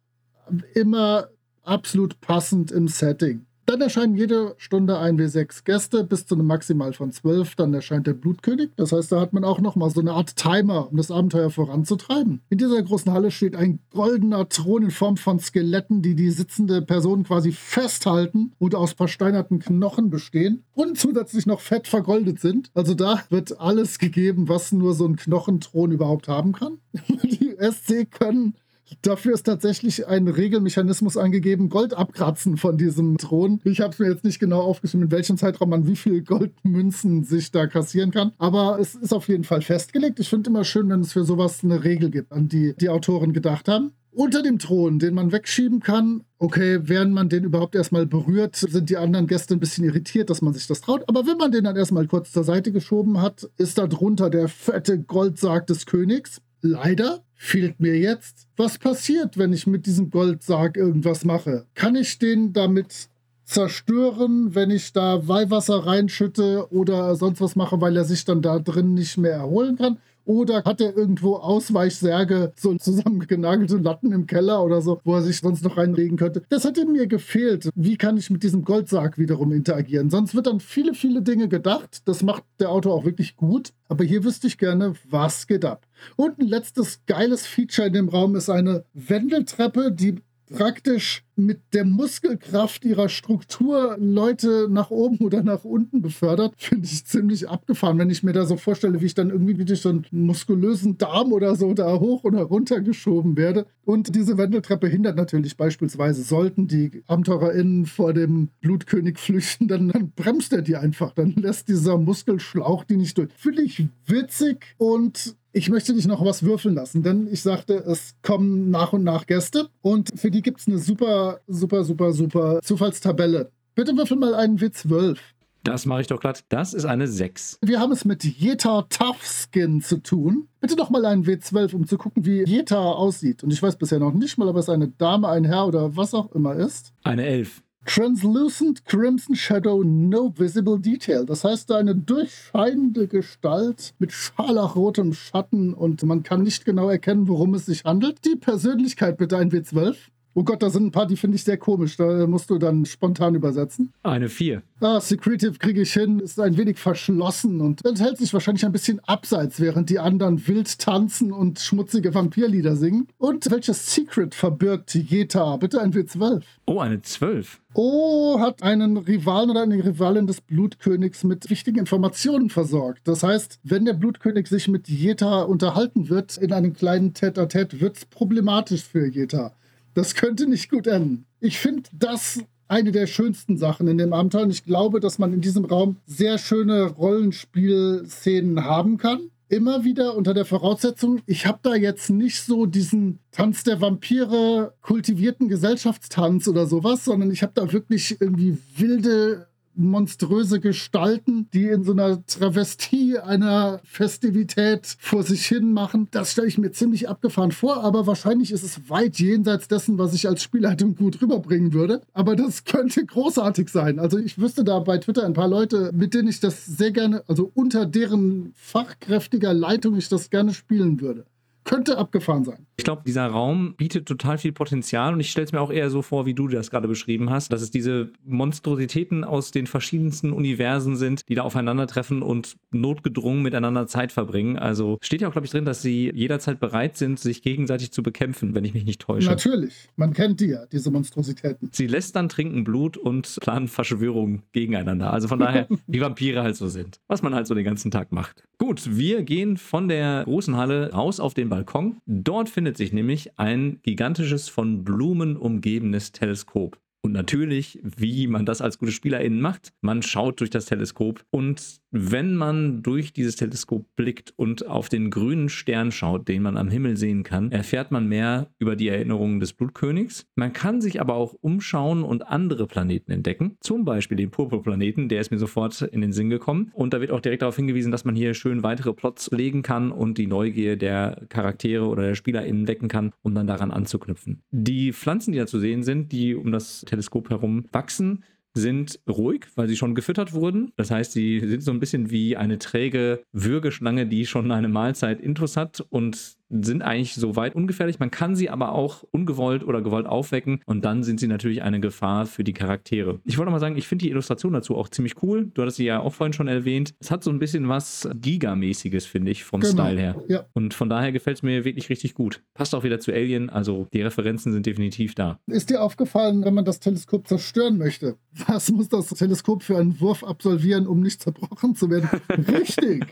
immer absolut passend im Setting. Dann erscheinen jede Stunde ein W6 Gäste bis zu einem Maximal von 12. Dann erscheint der Blutkönig. Das heißt, da hat man auch nochmal so eine Art Timer, um das Abenteuer voranzutreiben. In dieser großen Halle steht ein goldener Thron in Form von Skeletten, die die sitzende Person quasi festhalten und aus versteinerten Knochen bestehen und zusätzlich noch fett vergoldet sind. Also da wird alles gegeben, was nur so ein Knochenthron überhaupt haben kann. Die SC können Dafür ist tatsächlich ein Regelmechanismus angegeben, Gold abkratzen von diesem Thron. Ich habe es mir jetzt nicht genau aufgeschrieben, in welchem Zeitraum man wie viel Goldmünzen sich da kassieren kann. Aber es ist auf jeden Fall festgelegt. Ich finde immer schön, wenn es für sowas eine Regel gibt, an die die Autoren gedacht haben. Unter dem Thron, den man wegschieben kann, okay, während man den überhaupt erstmal berührt, sind die anderen Gäste ein bisschen irritiert, dass man sich das traut. Aber wenn man den dann erstmal kurz zur Seite geschoben hat, ist da drunter der fette Goldsarg des Königs. Leider fehlt mir jetzt, was passiert, wenn ich mit diesem Goldsarg irgendwas mache? Kann ich den damit zerstören, wenn ich da Weihwasser reinschütte oder sonst was mache, weil er sich dann da drin nicht mehr erholen kann? Oder hat er irgendwo Ausweichsärge, so zusammengenagelte Latten im Keller oder so, wo er sich sonst noch reinlegen könnte? Das hätte mir gefehlt. Wie kann ich mit diesem Goldsarg wiederum interagieren? Sonst wird dann viele, viele Dinge gedacht. Das macht der Autor auch wirklich gut. Aber hier wüsste ich gerne, was geht ab. Und ein letztes geiles Feature in dem Raum ist eine Wendeltreppe, die praktisch mit der Muskelkraft ihrer Struktur Leute nach oben oder nach unten befördert, finde ich ziemlich abgefahren, wenn ich mir da so vorstelle, wie ich dann irgendwie durch so einen muskulösen Darm oder so da hoch oder runter geschoben werde. Und diese Wendeltreppe hindert natürlich beispielsweise, sollten die AbenteurerInnen vor dem Blutkönig flüchten, dann, dann bremst er die einfach. Dann lässt dieser Muskelschlauch die nicht durch. Finde ich witzig und ich möchte dich noch was würfeln lassen, denn ich sagte, es kommen nach und nach Gäste und für die gibt es eine super, super, super, super Zufallstabelle. Bitte würfel mal einen W12. Das mache ich doch glatt. Das ist eine 6. Wir haben es mit Jeta Toughskin zu tun. Bitte doch mal einen W12, um zu gucken, wie Jeta aussieht. Und ich weiß bisher noch nicht mal, ob es eine Dame, ein Herr oder was auch immer ist. Eine 11. Translucent Crimson Shadow No Visible Detail. Das heißt, eine durchscheinende Gestalt mit scharlachrotem Schatten und man kann nicht genau erkennen, worum es sich handelt. Die Persönlichkeit bitte ein W12. Oh Gott, da sind ein paar, die finde ich sehr komisch. Da musst du dann spontan übersetzen. Eine 4. Ah, Secretive kriege ich hin, ist ein wenig verschlossen und hält sich wahrscheinlich ein bisschen abseits, während die anderen wild tanzen und schmutzige Vampirlieder singen. Und welches Secret verbirgt Jeta? Bitte ein W12. Oh, eine 12. Oh hat einen Rivalen oder eine Rivalin des Blutkönigs mit wichtigen Informationen versorgt. Das heißt, wenn der Blutkönig sich mit Jeta unterhalten wird in einem kleinen Tête-à-Tête, wird es problematisch für Jeta. Das könnte nicht gut enden. Ich finde das eine der schönsten Sachen in dem Abenteuer. Und ich glaube, dass man in diesem Raum sehr schöne Rollenspielszenen haben kann. Immer wieder unter der Voraussetzung, ich habe da jetzt nicht so diesen Tanz der Vampire, kultivierten Gesellschaftstanz oder sowas, sondern ich habe da wirklich irgendwie wilde monströse Gestalten, die in so einer Travestie einer Festivität vor sich hin machen. Das stelle ich mir ziemlich abgefahren vor, aber wahrscheinlich ist es weit jenseits dessen, was ich als Spielleitung gut rüberbringen würde. Aber das könnte großartig sein. Also ich wüsste da bei Twitter ein paar Leute, mit denen ich das sehr gerne, also unter deren fachkräftiger Leitung ich das gerne spielen würde könnte abgefahren sein. Ich glaube, dieser Raum bietet total viel Potenzial und ich stelle es mir auch eher so vor, wie du das gerade beschrieben hast, dass es diese Monstrositäten aus den verschiedensten Universen sind, die da aufeinandertreffen und notgedrungen miteinander Zeit verbringen. Also steht ja auch, glaube ich, drin, dass sie jederzeit bereit sind, sich gegenseitig zu bekämpfen, wenn ich mich nicht täusche. Natürlich, man kennt die ja, diese Monstrositäten. Sie lässt dann trinken Blut und planen Verschwörungen gegeneinander. Also von daher, wie Vampire halt so sind. Was man halt so den ganzen Tag macht. Gut, wir gehen von der großen Halle raus auf den Balkon. Dort findet sich nämlich ein gigantisches, von Blumen umgebenes Teleskop. Und natürlich, wie man das als gute SpielerInnen macht, man schaut durch das Teleskop und wenn man durch dieses Teleskop blickt und auf den grünen Stern schaut, den man am Himmel sehen kann, erfährt man mehr über die Erinnerungen des Blutkönigs. Man kann sich aber auch umschauen und andere Planeten entdecken, zum Beispiel den Purpurplaneten, der ist mir sofort in den Sinn gekommen. Und da wird auch direkt darauf hingewiesen, dass man hier schön weitere Plots legen kann und die Neugier der Charaktere oder der SpielerInnen wecken kann, um dann daran anzuknüpfen. Die Pflanzen, die da zu sehen sind, die um das Teleskop herum wachsen, sind ruhig, weil sie schon gefüttert wurden. Das heißt, sie sind so ein bisschen wie eine träge Würgeschlange, die schon eine Mahlzeit intus hat und sind eigentlich so weit ungefährlich. Man kann sie aber auch ungewollt oder gewollt aufwecken und dann sind sie natürlich eine Gefahr für die Charaktere. Ich wollte mal sagen, ich finde die Illustration dazu auch ziemlich cool. Du hattest sie ja auch vorhin schon erwähnt. Es hat so ein bisschen was Giga-mäßiges, finde ich, vom genau. Style her. Ja. Und von daher gefällt es mir wirklich richtig gut. Passt auch wieder zu Alien, also die Referenzen sind definitiv da. Ist dir aufgefallen, wenn man das Teleskop zerstören möchte? Was muss das Teleskop für einen Wurf absolvieren, um nicht zerbrochen zu werden? Richtig!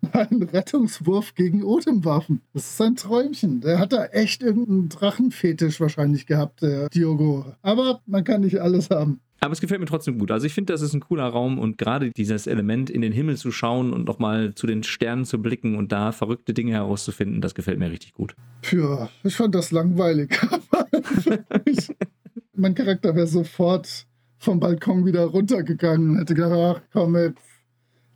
Ein Rettungswurf gegen Odemwaffen. Das ist ein Träumchen. Der hat da echt irgendeinen Drachenfetisch wahrscheinlich gehabt, der Diogo. Aber man kann nicht alles haben. Aber es gefällt mir trotzdem gut. Also ich finde, das ist ein cooler Raum und gerade dieses Element, in den Himmel zu schauen und nochmal zu den Sternen zu blicken und da verrückte Dinge herauszufinden, das gefällt mir richtig gut. Ja, ich fand das langweilig. mein Charakter wäre sofort vom Balkon wieder runtergegangen und hätte gedacht, ach komm, jetzt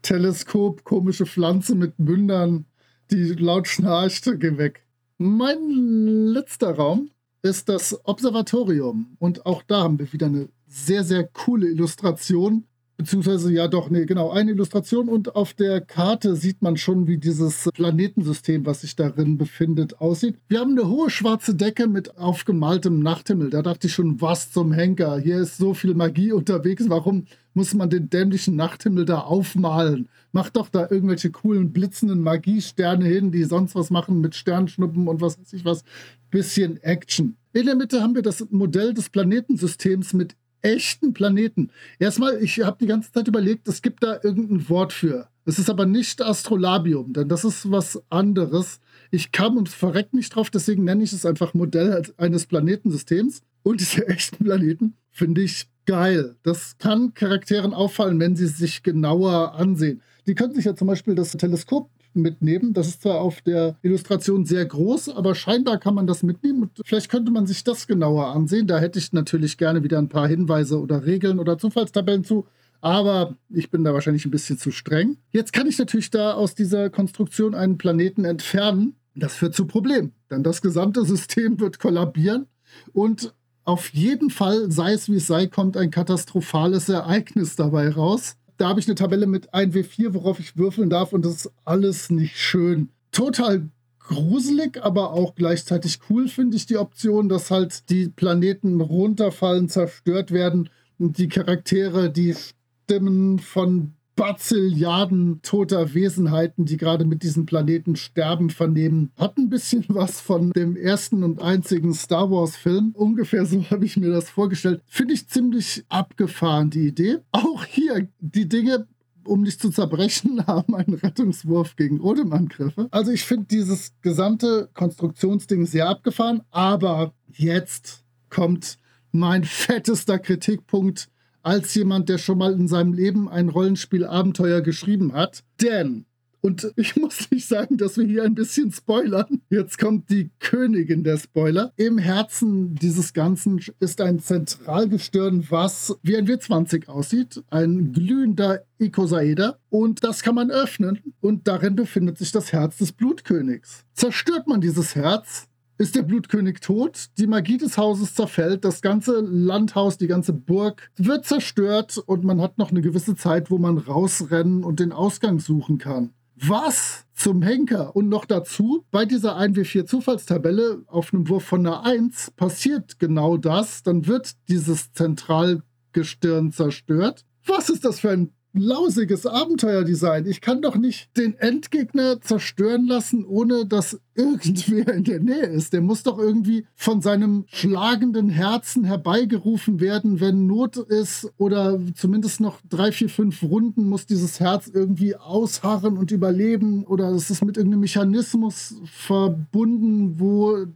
Teleskop, komische Pflanze mit Mündern, die laut schnarcht, geh weg. Mein letzter Raum ist das Observatorium. Und auch da haben wir wieder eine sehr, sehr coole Illustration beziehungsweise ja doch, nee, genau, eine Illustration und auf der Karte sieht man schon, wie dieses Planetensystem, was sich darin befindet, aussieht. Wir haben eine hohe schwarze Decke mit aufgemaltem Nachthimmel. Da dachte ich schon, was zum Henker. Hier ist so viel Magie unterwegs. Warum muss man den dämlichen Nachthimmel da aufmalen? Macht doch da irgendwelche coolen blitzenden Magiesterne hin, die sonst was machen mit Sternschnuppen und was weiß ich was. Bisschen Action. In der Mitte haben wir das Modell des Planetensystems mit echten Planeten. Erstmal, ich habe die ganze Zeit überlegt, es gibt da irgendein Wort für. Es ist aber nicht Astrolabium, denn das ist was anderes. Ich kam ums Verreck nicht drauf, deswegen nenne ich es einfach Modell eines Planetensystems. Und diese echten Planeten finde ich geil. Das kann Charakteren auffallen, wenn sie sich genauer ansehen. Die können sich ja zum Beispiel das Teleskop mitnehmen. Das ist zwar auf der Illustration sehr groß, aber scheinbar kann man das mitnehmen. Und vielleicht könnte man sich das genauer ansehen. Da hätte ich natürlich gerne wieder ein paar Hinweise oder Regeln oder Zufallstabellen zu. Aber ich bin da wahrscheinlich ein bisschen zu streng. Jetzt kann ich natürlich da aus dieser Konstruktion einen Planeten entfernen. Das führt zu Problemen, denn das gesamte System wird kollabieren und Auf jeden Fall, sei es wie es sei, kommt ein katastrophales Ereignis dabei raus. Da habe ich eine Tabelle mit 1W4, worauf ich würfeln darf und das ist alles nicht schön. Total gruselig, aber auch gleichzeitig cool finde ich die Option, dass halt die Planeten runterfallen, zerstört werden und die Charaktere die Stimmen von Bazilliarden toter Wesenheiten, die gerade mit diesem Planeten sterben, vernehmen. Hat ein bisschen was von dem ersten und einzigen Star Wars-Film. Ungefähr so habe ich mir das vorgestellt. Finde ich ziemlich abgefahren, die Idee. Auch hier, die Dinge um nicht zu zerbrechen, haben einen Rettungswurf gegen Odemann-Griffe. Also ich finde dieses gesamte Konstruktionsding sehr abgefahren, aber jetzt kommt mein fettester Kritikpunkt als jemand, der schon mal in seinem Leben ein Rollenspiel-Abenteuer geschrieben hat. Denn und ich muss nicht sagen, dass wir hier ein bisschen spoilern. Jetzt kommt die Königin der Spoiler. Im Herzen dieses Ganzen ist ein Zentralgestirn, was wie ein W20 aussieht. Ein glühender Ikosaeder. Und das kann man öffnen. Und darin befindet sich das Herz des Blutkönigs. Zerstört man dieses Herz, ist der Blutkönig tot, die Magie des Hauses zerfällt, das ganze Landhaus, die ganze Burg wird zerstört und man hat noch eine gewisse Zeit, wo man rausrennen und den Ausgang suchen kann. Was zum Henker? Und noch dazu, bei dieser 1W4 Zufallstabelle auf einem Wurf von einer 1 passiert genau das. Dann wird dieses Zentralgestirn zerstört. Was ist das für ein lausiges Abenteuerdesign. Ich kann doch nicht den Endgegner zerstören lassen, ohne dass irgendwer in der Nähe ist. Der muss doch irgendwie von seinem schlagenden Herzen herbeigerufen werden, wenn Not ist oder zumindest noch drei, vier, fünf Runden muss dieses Herz irgendwie ausharren und überleben oder es ist mit irgendeinem Mechanismus verbunden, wo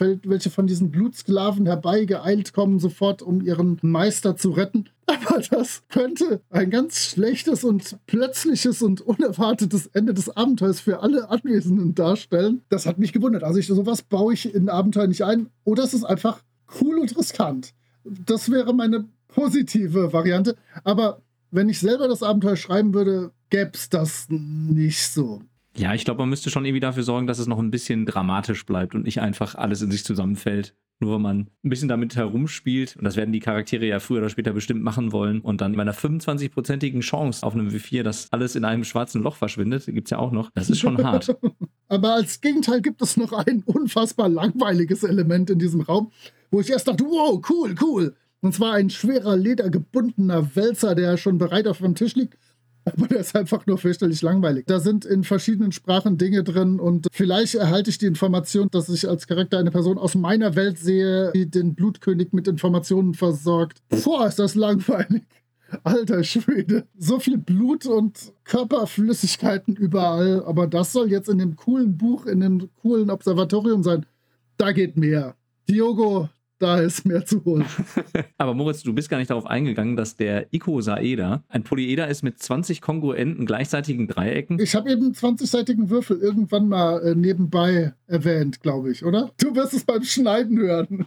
welche von diesen Blutsklaven herbeigeeilt kommen, sofort um ihren Meister zu retten. Aber das könnte ein ganz schlechtes und plötzliches und unerwartetes Ende des Abenteuers für alle Anwesenden darstellen. Das hat mich gewundert. Also ich, sowas baue ich in Abenteuer nicht ein. Oder es ist einfach cool und riskant. Das wäre meine positive Variante. Aber wenn ich selber das Abenteuer schreiben würde, gäbe es das nicht so. Ja, ich glaube, man müsste schon irgendwie dafür sorgen, dass es noch ein bisschen dramatisch bleibt und nicht einfach alles in sich zusammenfällt. Nur wenn man ein bisschen damit herumspielt, und das werden die Charaktere ja früher oder später bestimmt machen wollen, und dann bei einer 25-prozentigen Chance auf einem W4, dass alles in einem schwarzen Loch verschwindet, gibt es ja auch noch. Das ist schon hart. Aber als Gegenteil gibt es noch ein unfassbar langweiliges Element in diesem Raum, wo ich erst dachte, wow, cool, cool. Und zwar ein schwerer, ledergebundener Wälzer, der schon bereit auf dem Tisch liegt aber der ist einfach nur fürchterlich langweilig. Da sind in verschiedenen Sprachen Dinge drin und vielleicht erhalte ich die Information, dass ich als Charakter eine Person aus meiner Welt sehe, die den Blutkönig mit Informationen versorgt. Boah, ist das langweilig. Alter Schwede. So viel Blut und Körperflüssigkeiten überall. Aber das soll jetzt in dem coolen Buch, in dem coolen Observatorium sein. Da geht mehr. Diogo, da ist mehr zu holen. Aber Moritz, du bist gar nicht darauf eingegangen, dass der Icosaeder ein Polyeder ist mit 20 kongruenten gleichseitigen Dreiecken. Ich habe eben 20-seitigen Würfel irgendwann mal äh, nebenbei erwähnt, glaube ich, oder? Du wirst es beim Schneiden hören.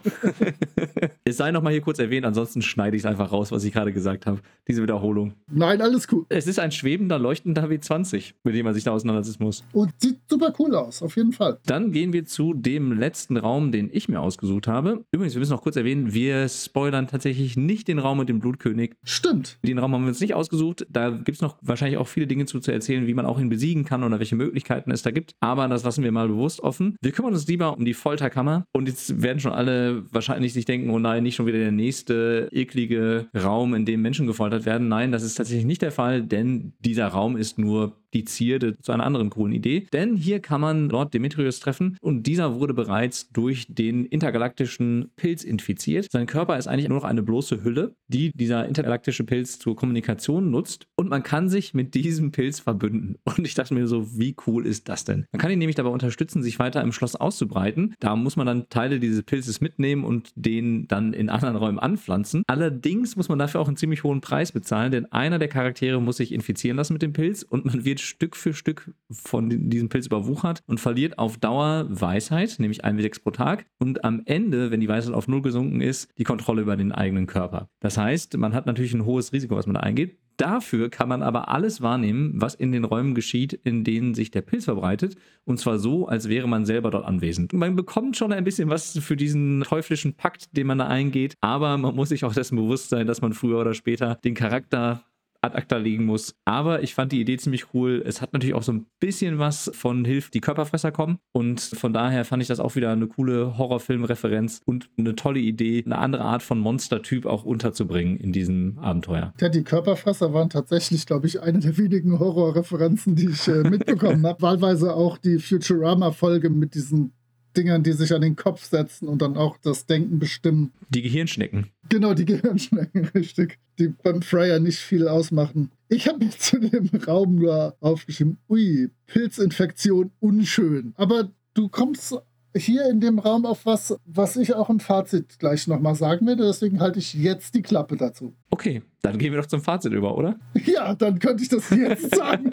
es sei noch mal hier kurz erwähnt, ansonsten schneide ich es einfach raus, was ich gerade gesagt habe. Diese Wiederholung. Nein, alles cool. Es ist ein schwebender, leuchtender W20, mit dem man sich da auseinandersetzen muss. Und sieht super cool aus, auf jeden Fall. Dann gehen wir zu dem letzten Raum, den ich mir ausgesucht habe. Übrigens, wir müssen noch kurz erwähnen, wir spoilern tatsächlich nicht den Raum mit dem Blutkönig. Stimmt. Den Raum haben wir uns nicht ausgesucht. Da gibt es noch wahrscheinlich auch viele Dinge zu, zu erzählen, wie man auch ihn besiegen kann oder welche Möglichkeiten es da gibt. Aber das lassen wir mal bewusst offen. Wir kümmern uns lieber um die Folterkammer. Und jetzt werden schon alle wahrscheinlich sich denken, oh nein, nicht schon wieder der nächste eklige Raum, in dem Menschen gefoltert werden. Nein, das ist tatsächlich nicht der Fall, denn dieser Raum ist nur die Zierde zu einer anderen coolen Idee. Denn hier kann man Lord Demetrius treffen und dieser wurde bereits durch den intergalaktischen Pilz infiziert. Sein Körper ist eigentlich nur noch eine bloße Hülle, die dieser intergalaktische Pilz zur Kommunikation nutzt und man kann sich mit diesem Pilz verbünden. Und ich dachte mir so, wie cool ist das denn? Man kann ihn nämlich dabei unterstützen, sich weiter im Schloss auszubreiten. Da muss man dann Teile dieses Pilzes mitnehmen und den dann in anderen Räumen anpflanzen. Allerdings muss man dafür auch einen ziemlich hohen Preis bezahlen, denn einer der Charaktere muss sich infizieren lassen mit dem Pilz und man wird Stück für Stück von diesem Pilz überwuchert und verliert auf Dauer Weisheit, nämlich 1W6 pro Tag und am Ende, wenn die Weisheit auf Null gesunken ist, die Kontrolle über den eigenen Körper. Das heißt, man hat natürlich ein hohes Risiko, was man da eingeht. dafür kann man aber alles wahrnehmen, was in den Räumen geschieht, in denen sich der Pilz verbreitet. Und zwar so, als wäre man selber dort anwesend. Man bekommt schon ein bisschen was für diesen teuflischen Pakt, den man da eingeht. Aber man muss sich auch dessen bewusst sein, dass man früher oder später den Charakter ad acta legen muss. Aber ich fand die Idee ziemlich cool. Es hat natürlich auch so ein bisschen was von Hilf die Körperfresser kommen. Und von daher fand ich das auch wieder eine coole Horrorfilm-Referenz und eine tolle Idee, eine andere Art von Monstertyp auch unterzubringen in diesem Abenteuer. Ja, die Körperfresser waren tatsächlich, glaube ich, eine der wenigen Horrorreferenzen, die ich äh, mitbekommen habe. Wahlweise auch die Futurama-Folge mit diesen Dingern, die sich an den Kopf setzen und dann auch das Denken bestimmen. Die Gehirnschnecken. Genau, die Gehirnschnecken, richtig. Die beim Freya nicht viel ausmachen. Ich habe mir zu dem Raum nur aufgeschrieben, ui, Pilzinfektion unschön. Aber du kommst hier in dem Raum auf was, was ich auch im Fazit gleich nochmal sagen werde. Deswegen halte ich jetzt die Klappe dazu. Okay, dann gehen wir doch zum Fazit über, oder? Ja, dann könnte ich das jetzt sagen.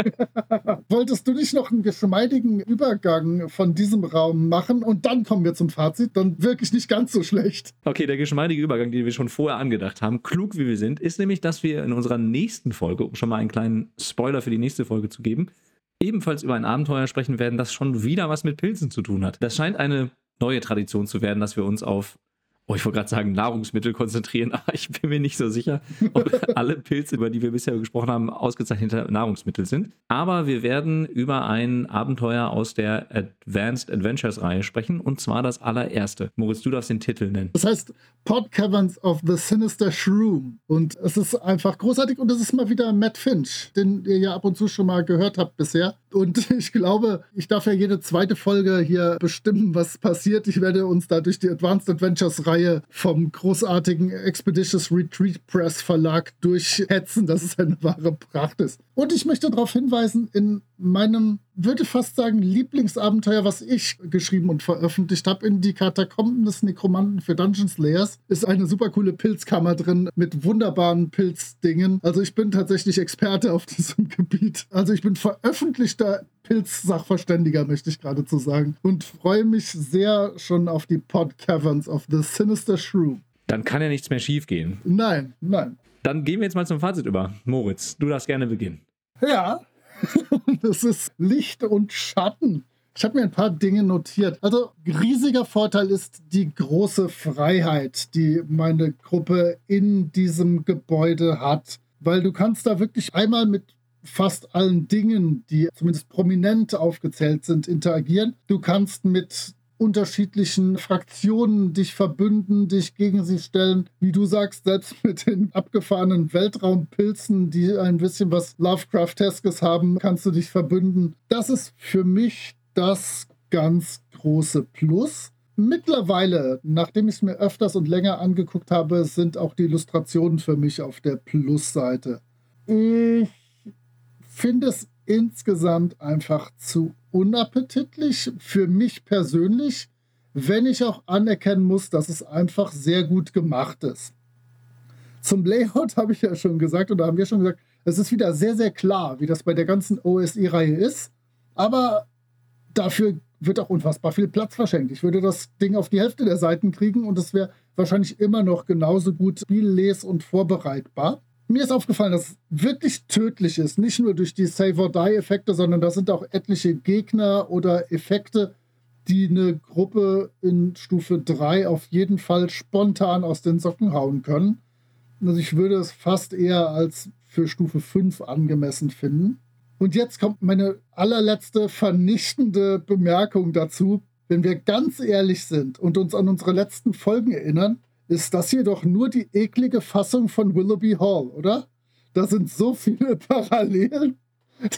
Wolltest du nicht noch einen geschmeidigen Übergang von diesem Raum machen und dann kommen wir zum Fazit? Dann wirklich nicht ganz so schlecht. Okay, der geschmeidige Übergang, den wir schon vorher angedacht haben, klug wie wir sind, ist nämlich, dass wir in unserer nächsten Folge, um schon mal einen kleinen Spoiler für die nächste Folge zu geben, ebenfalls über ein Abenteuer sprechen werden, das schon wieder was mit Pilzen zu tun hat. Das scheint eine neue Tradition zu werden, dass wir uns auf Oh, ich wollte gerade sagen, Nahrungsmittel konzentrieren, aber ich bin mir nicht so sicher, ob alle Pilze, über die wir bisher gesprochen haben, ausgezeichnete Nahrungsmittel sind. Aber wir werden über ein Abenteuer aus der Advanced Adventures Reihe sprechen und zwar das allererste. Moritz, du darfst den Titel nennen. Das heißt Pod Caverns of the Sinister Shroom und es ist einfach großartig und es ist mal wieder Matt Finch, den ihr ja ab und zu schon mal gehört habt bisher. Und ich glaube, ich darf ja jede zweite Folge hier bestimmen, was passiert. Ich werde uns da durch die Advanced Adventures Reihe vom großartigen Expeditious Retreat Press Verlag durchhetzen, dass es eine wahre Pracht ist. Und ich möchte darauf hinweisen, in meinem, würde fast sagen, Lieblingsabenteuer, was ich geschrieben und veröffentlicht habe, in die Katakomben des Nekromanten für Dungeon Slayers, ist eine super coole Pilzkammer drin mit wunderbaren Pilzdingen. Also ich bin tatsächlich Experte auf diesem Gebiet. Also ich bin veröffentlichter Pilz-Sachverständiger, möchte ich geradezu sagen. Und freue mich sehr schon auf die Pod Caverns of the Sinister Shrew. Dann kann ja nichts mehr schiefgehen. Nein, nein. Dann gehen wir jetzt mal zum Fazit über. Moritz, du darfst gerne beginnen. Ja, das ist Licht und Schatten. Ich habe mir ein paar Dinge notiert. Also riesiger Vorteil ist die große Freiheit, die meine Gruppe in diesem Gebäude hat. Weil du kannst da wirklich einmal mit fast allen Dingen, die zumindest prominent aufgezählt sind, interagieren. Du kannst mit unterschiedlichen Fraktionen dich verbünden, dich gegen sie stellen. Wie du sagst, selbst mit den abgefahrenen Weltraumpilzen, die ein bisschen was Lovecrafteskes haben, kannst du dich verbünden. Das ist für mich das ganz große Plus. Mittlerweile, nachdem ich es mir öfters und länger angeguckt habe, sind auch die Illustrationen für mich auf der Plusseite. Ich finde es insgesamt einfach zu unappetitlich für mich persönlich, wenn ich auch anerkennen muss, dass es einfach sehr gut gemacht ist. Zum Layout habe ich ja schon gesagt oder haben wir schon gesagt, es ist wieder sehr, sehr klar, wie das bei der ganzen OSI-Reihe ist. Aber dafür wird auch unfassbar viel Platz verschenkt. Ich würde das Ding auf die Hälfte der Seiten kriegen und es wäre wahrscheinlich immer noch genauso gut spielles- und vorbereitbar mir ist aufgefallen, dass es wirklich tödlich ist. Nicht nur durch die Save-or-Die-Effekte, sondern da sind auch etliche Gegner oder Effekte, die eine Gruppe in Stufe 3 auf jeden Fall spontan aus den Socken hauen können. Also ich würde es fast eher als für Stufe 5 angemessen finden. Und jetzt kommt meine allerletzte vernichtende Bemerkung dazu. Wenn wir ganz ehrlich sind und uns an unsere letzten Folgen erinnern, ist das hier doch nur die eklige Fassung von Willoughby Hall, oder? Da sind so viele Parallelen.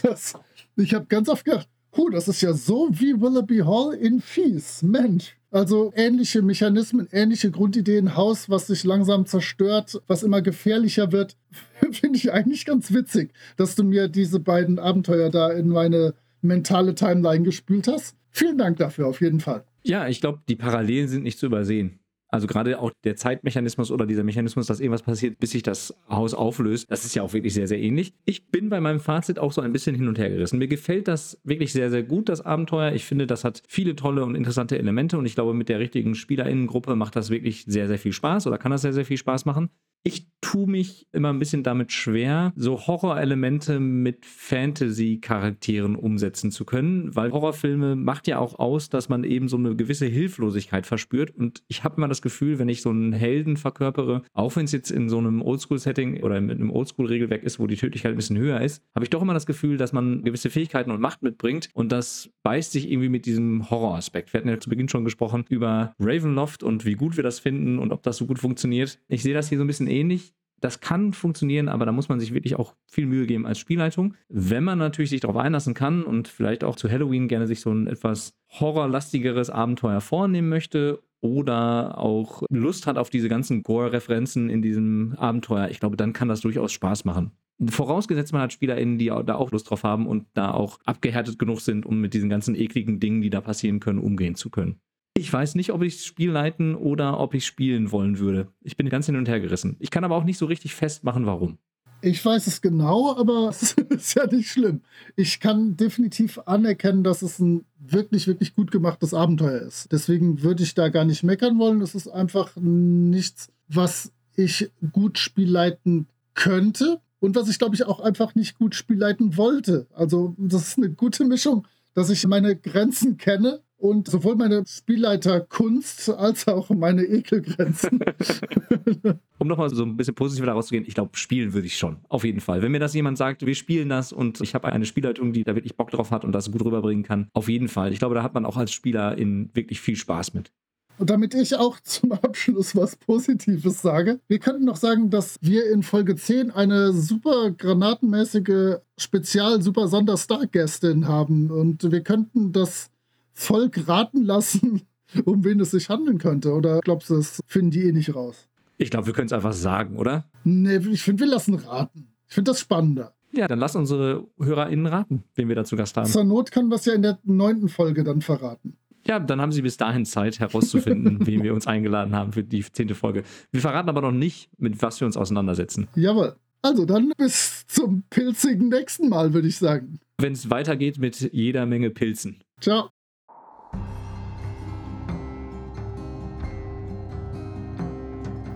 dass ich habe ganz oft gedacht, huh, das ist ja so wie Willoughby Hall in Fies. Mensch. Also ähnliche Mechanismen, ähnliche Grundideen, Haus, was sich langsam zerstört, was immer gefährlicher wird. Finde ich eigentlich ganz witzig, dass du mir diese beiden Abenteuer da in meine mentale Timeline gespült hast. Vielen Dank dafür, auf jeden Fall. Ja, ich glaube, die Parallelen sind nicht zu übersehen. Also gerade auch der Zeitmechanismus oder dieser Mechanismus, dass irgendwas passiert, bis sich das Haus auflöst, das ist ja auch wirklich sehr, sehr ähnlich. Ich bin bei meinem Fazit auch so ein bisschen hin und her gerissen. Mir gefällt das wirklich sehr, sehr gut, das Abenteuer. Ich finde, das hat viele tolle und interessante Elemente und ich glaube, mit der richtigen Spielerinnengruppe macht das wirklich sehr, sehr viel Spaß oder kann das sehr, sehr viel Spaß machen. Ich tue mich immer ein bisschen damit schwer, so Horrorelemente mit Fantasy-Charakteren umsetzen zu können, weil Horrorfilme macht ja auch aus, dass man eben so eine gewisse Hilflosigkeit verspürt. Und ich habe immer das Gefühl, wenn ich so einen Helden verkörpere, auch wenn es jetzt in so einem Oldschool-Setting oder mit einem Oldschool-Regelwerk ist, wo die Tödlichkeit ein bisschen höher ist, habe ich doch immer das Gefühl, dass man gewisse Fähigkeiten und Macht mitbringt. Und das beißt sich irgendwie mit diesem Horroraspekt. Wir hatten ja zu Beginn schon gesprochen über Ravenloft und wie gut wir das finden und ob das so gut funktioniert. Ich sehe das hier so ein bisschen ähnlich das kann funktionieren, aber da muss man sich wirklich auch viel Mühe geben als Spielleitung. Wenn man natürlich sich darauf einlassen kann und vielleicht auch zu Halloween gerne sich so ein etwas horrorlastigeres Abenteuer vornehmen möchte oder auch Lust hat auf diese ganzen Gore-Referenzen in diesem Abenteuer, ich glaube, dann kann das durchaus Spaß machen. Vorausgesetzt, man hat SpielerInnen, die da auch Lust drauf haben und da auch abgehärtet genug sind, um mit diesen ganzen ekligen Dingen, die da passieren können, umgehen zu können. Ich weiß nicht, ob ich das Spiel leiten oder ob ich spielen wollen würde. Ich bin ganz hin und her gerissen. Ich kann aber auch nicht so richtig festmachen, warum. Ich weiß es genau, aber es ist ja nicht schlimm. Ich kann definitiv anerkennen, dass es ein wirklich, wirklich gut gemachtes Abenteuer ist. Deswegen würde ich da gar nicht meckern wollen. Es ist einfach nichts, was ich gut spielleiten könnte und was ich, glaube ich, auch einfach nicht gut spielleiten wollte. Also, das ist eine gute Mischung, dass ich meine Grenzen kenne und sowohl meine Spielleiterkunst als auch meine Ekelgrenzen. um nochmal so ein bisschen positiver daraus zu gehen, ich glaube, spielen würde ich schon. Auf jeden Fall. Wenn mir das jemand sagt, wir spielen das und ich habe eine Spielleitung, die da wirklich Bock drauf hat und das gut rüberbringen kann, auf jeden Fall. Ich glaube, da hat man auch als Spieler in wirklich viel Spaß mit. Und damit ich auch zum Abschluss was Positives sage, wir könnten noch sagen, dass wir in Folge 10 eine super granatenmäßige Spezial-Super-Sonder-Star-Gästin haben. Und wir könnten das Volk raten lassen, um wen es sich handeln könnte? Oder glaubst du, das finden die eh nicht raus? Ich glaube, wir können es einfach sagen, oder? Nee, ich finde, wir lassen raten. Ich finde das spannender. Ja, dann lass unsere HörerInnen raten, wen wir dazu Gast haben. Zur Not können wir es ja in der neunten Folge dann verraten. Ja, dann haben Sie bis dahin Zeit herauszufinden, wen wir uns eingeladen haben für die zehnte Folge. Wir verraten aber noch nicht, mit was wir uns auseinandersetzen. Jawohl. Also dann bis zum pilzigen nächsten Mal, würde ich sagen. Wenn es weitergeht mit jeder Menge Pilzen. Ciao.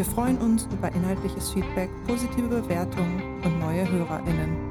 Wir freuen uns über inhaltliches Feedback, positive Bewertungen und neue HörerInnen.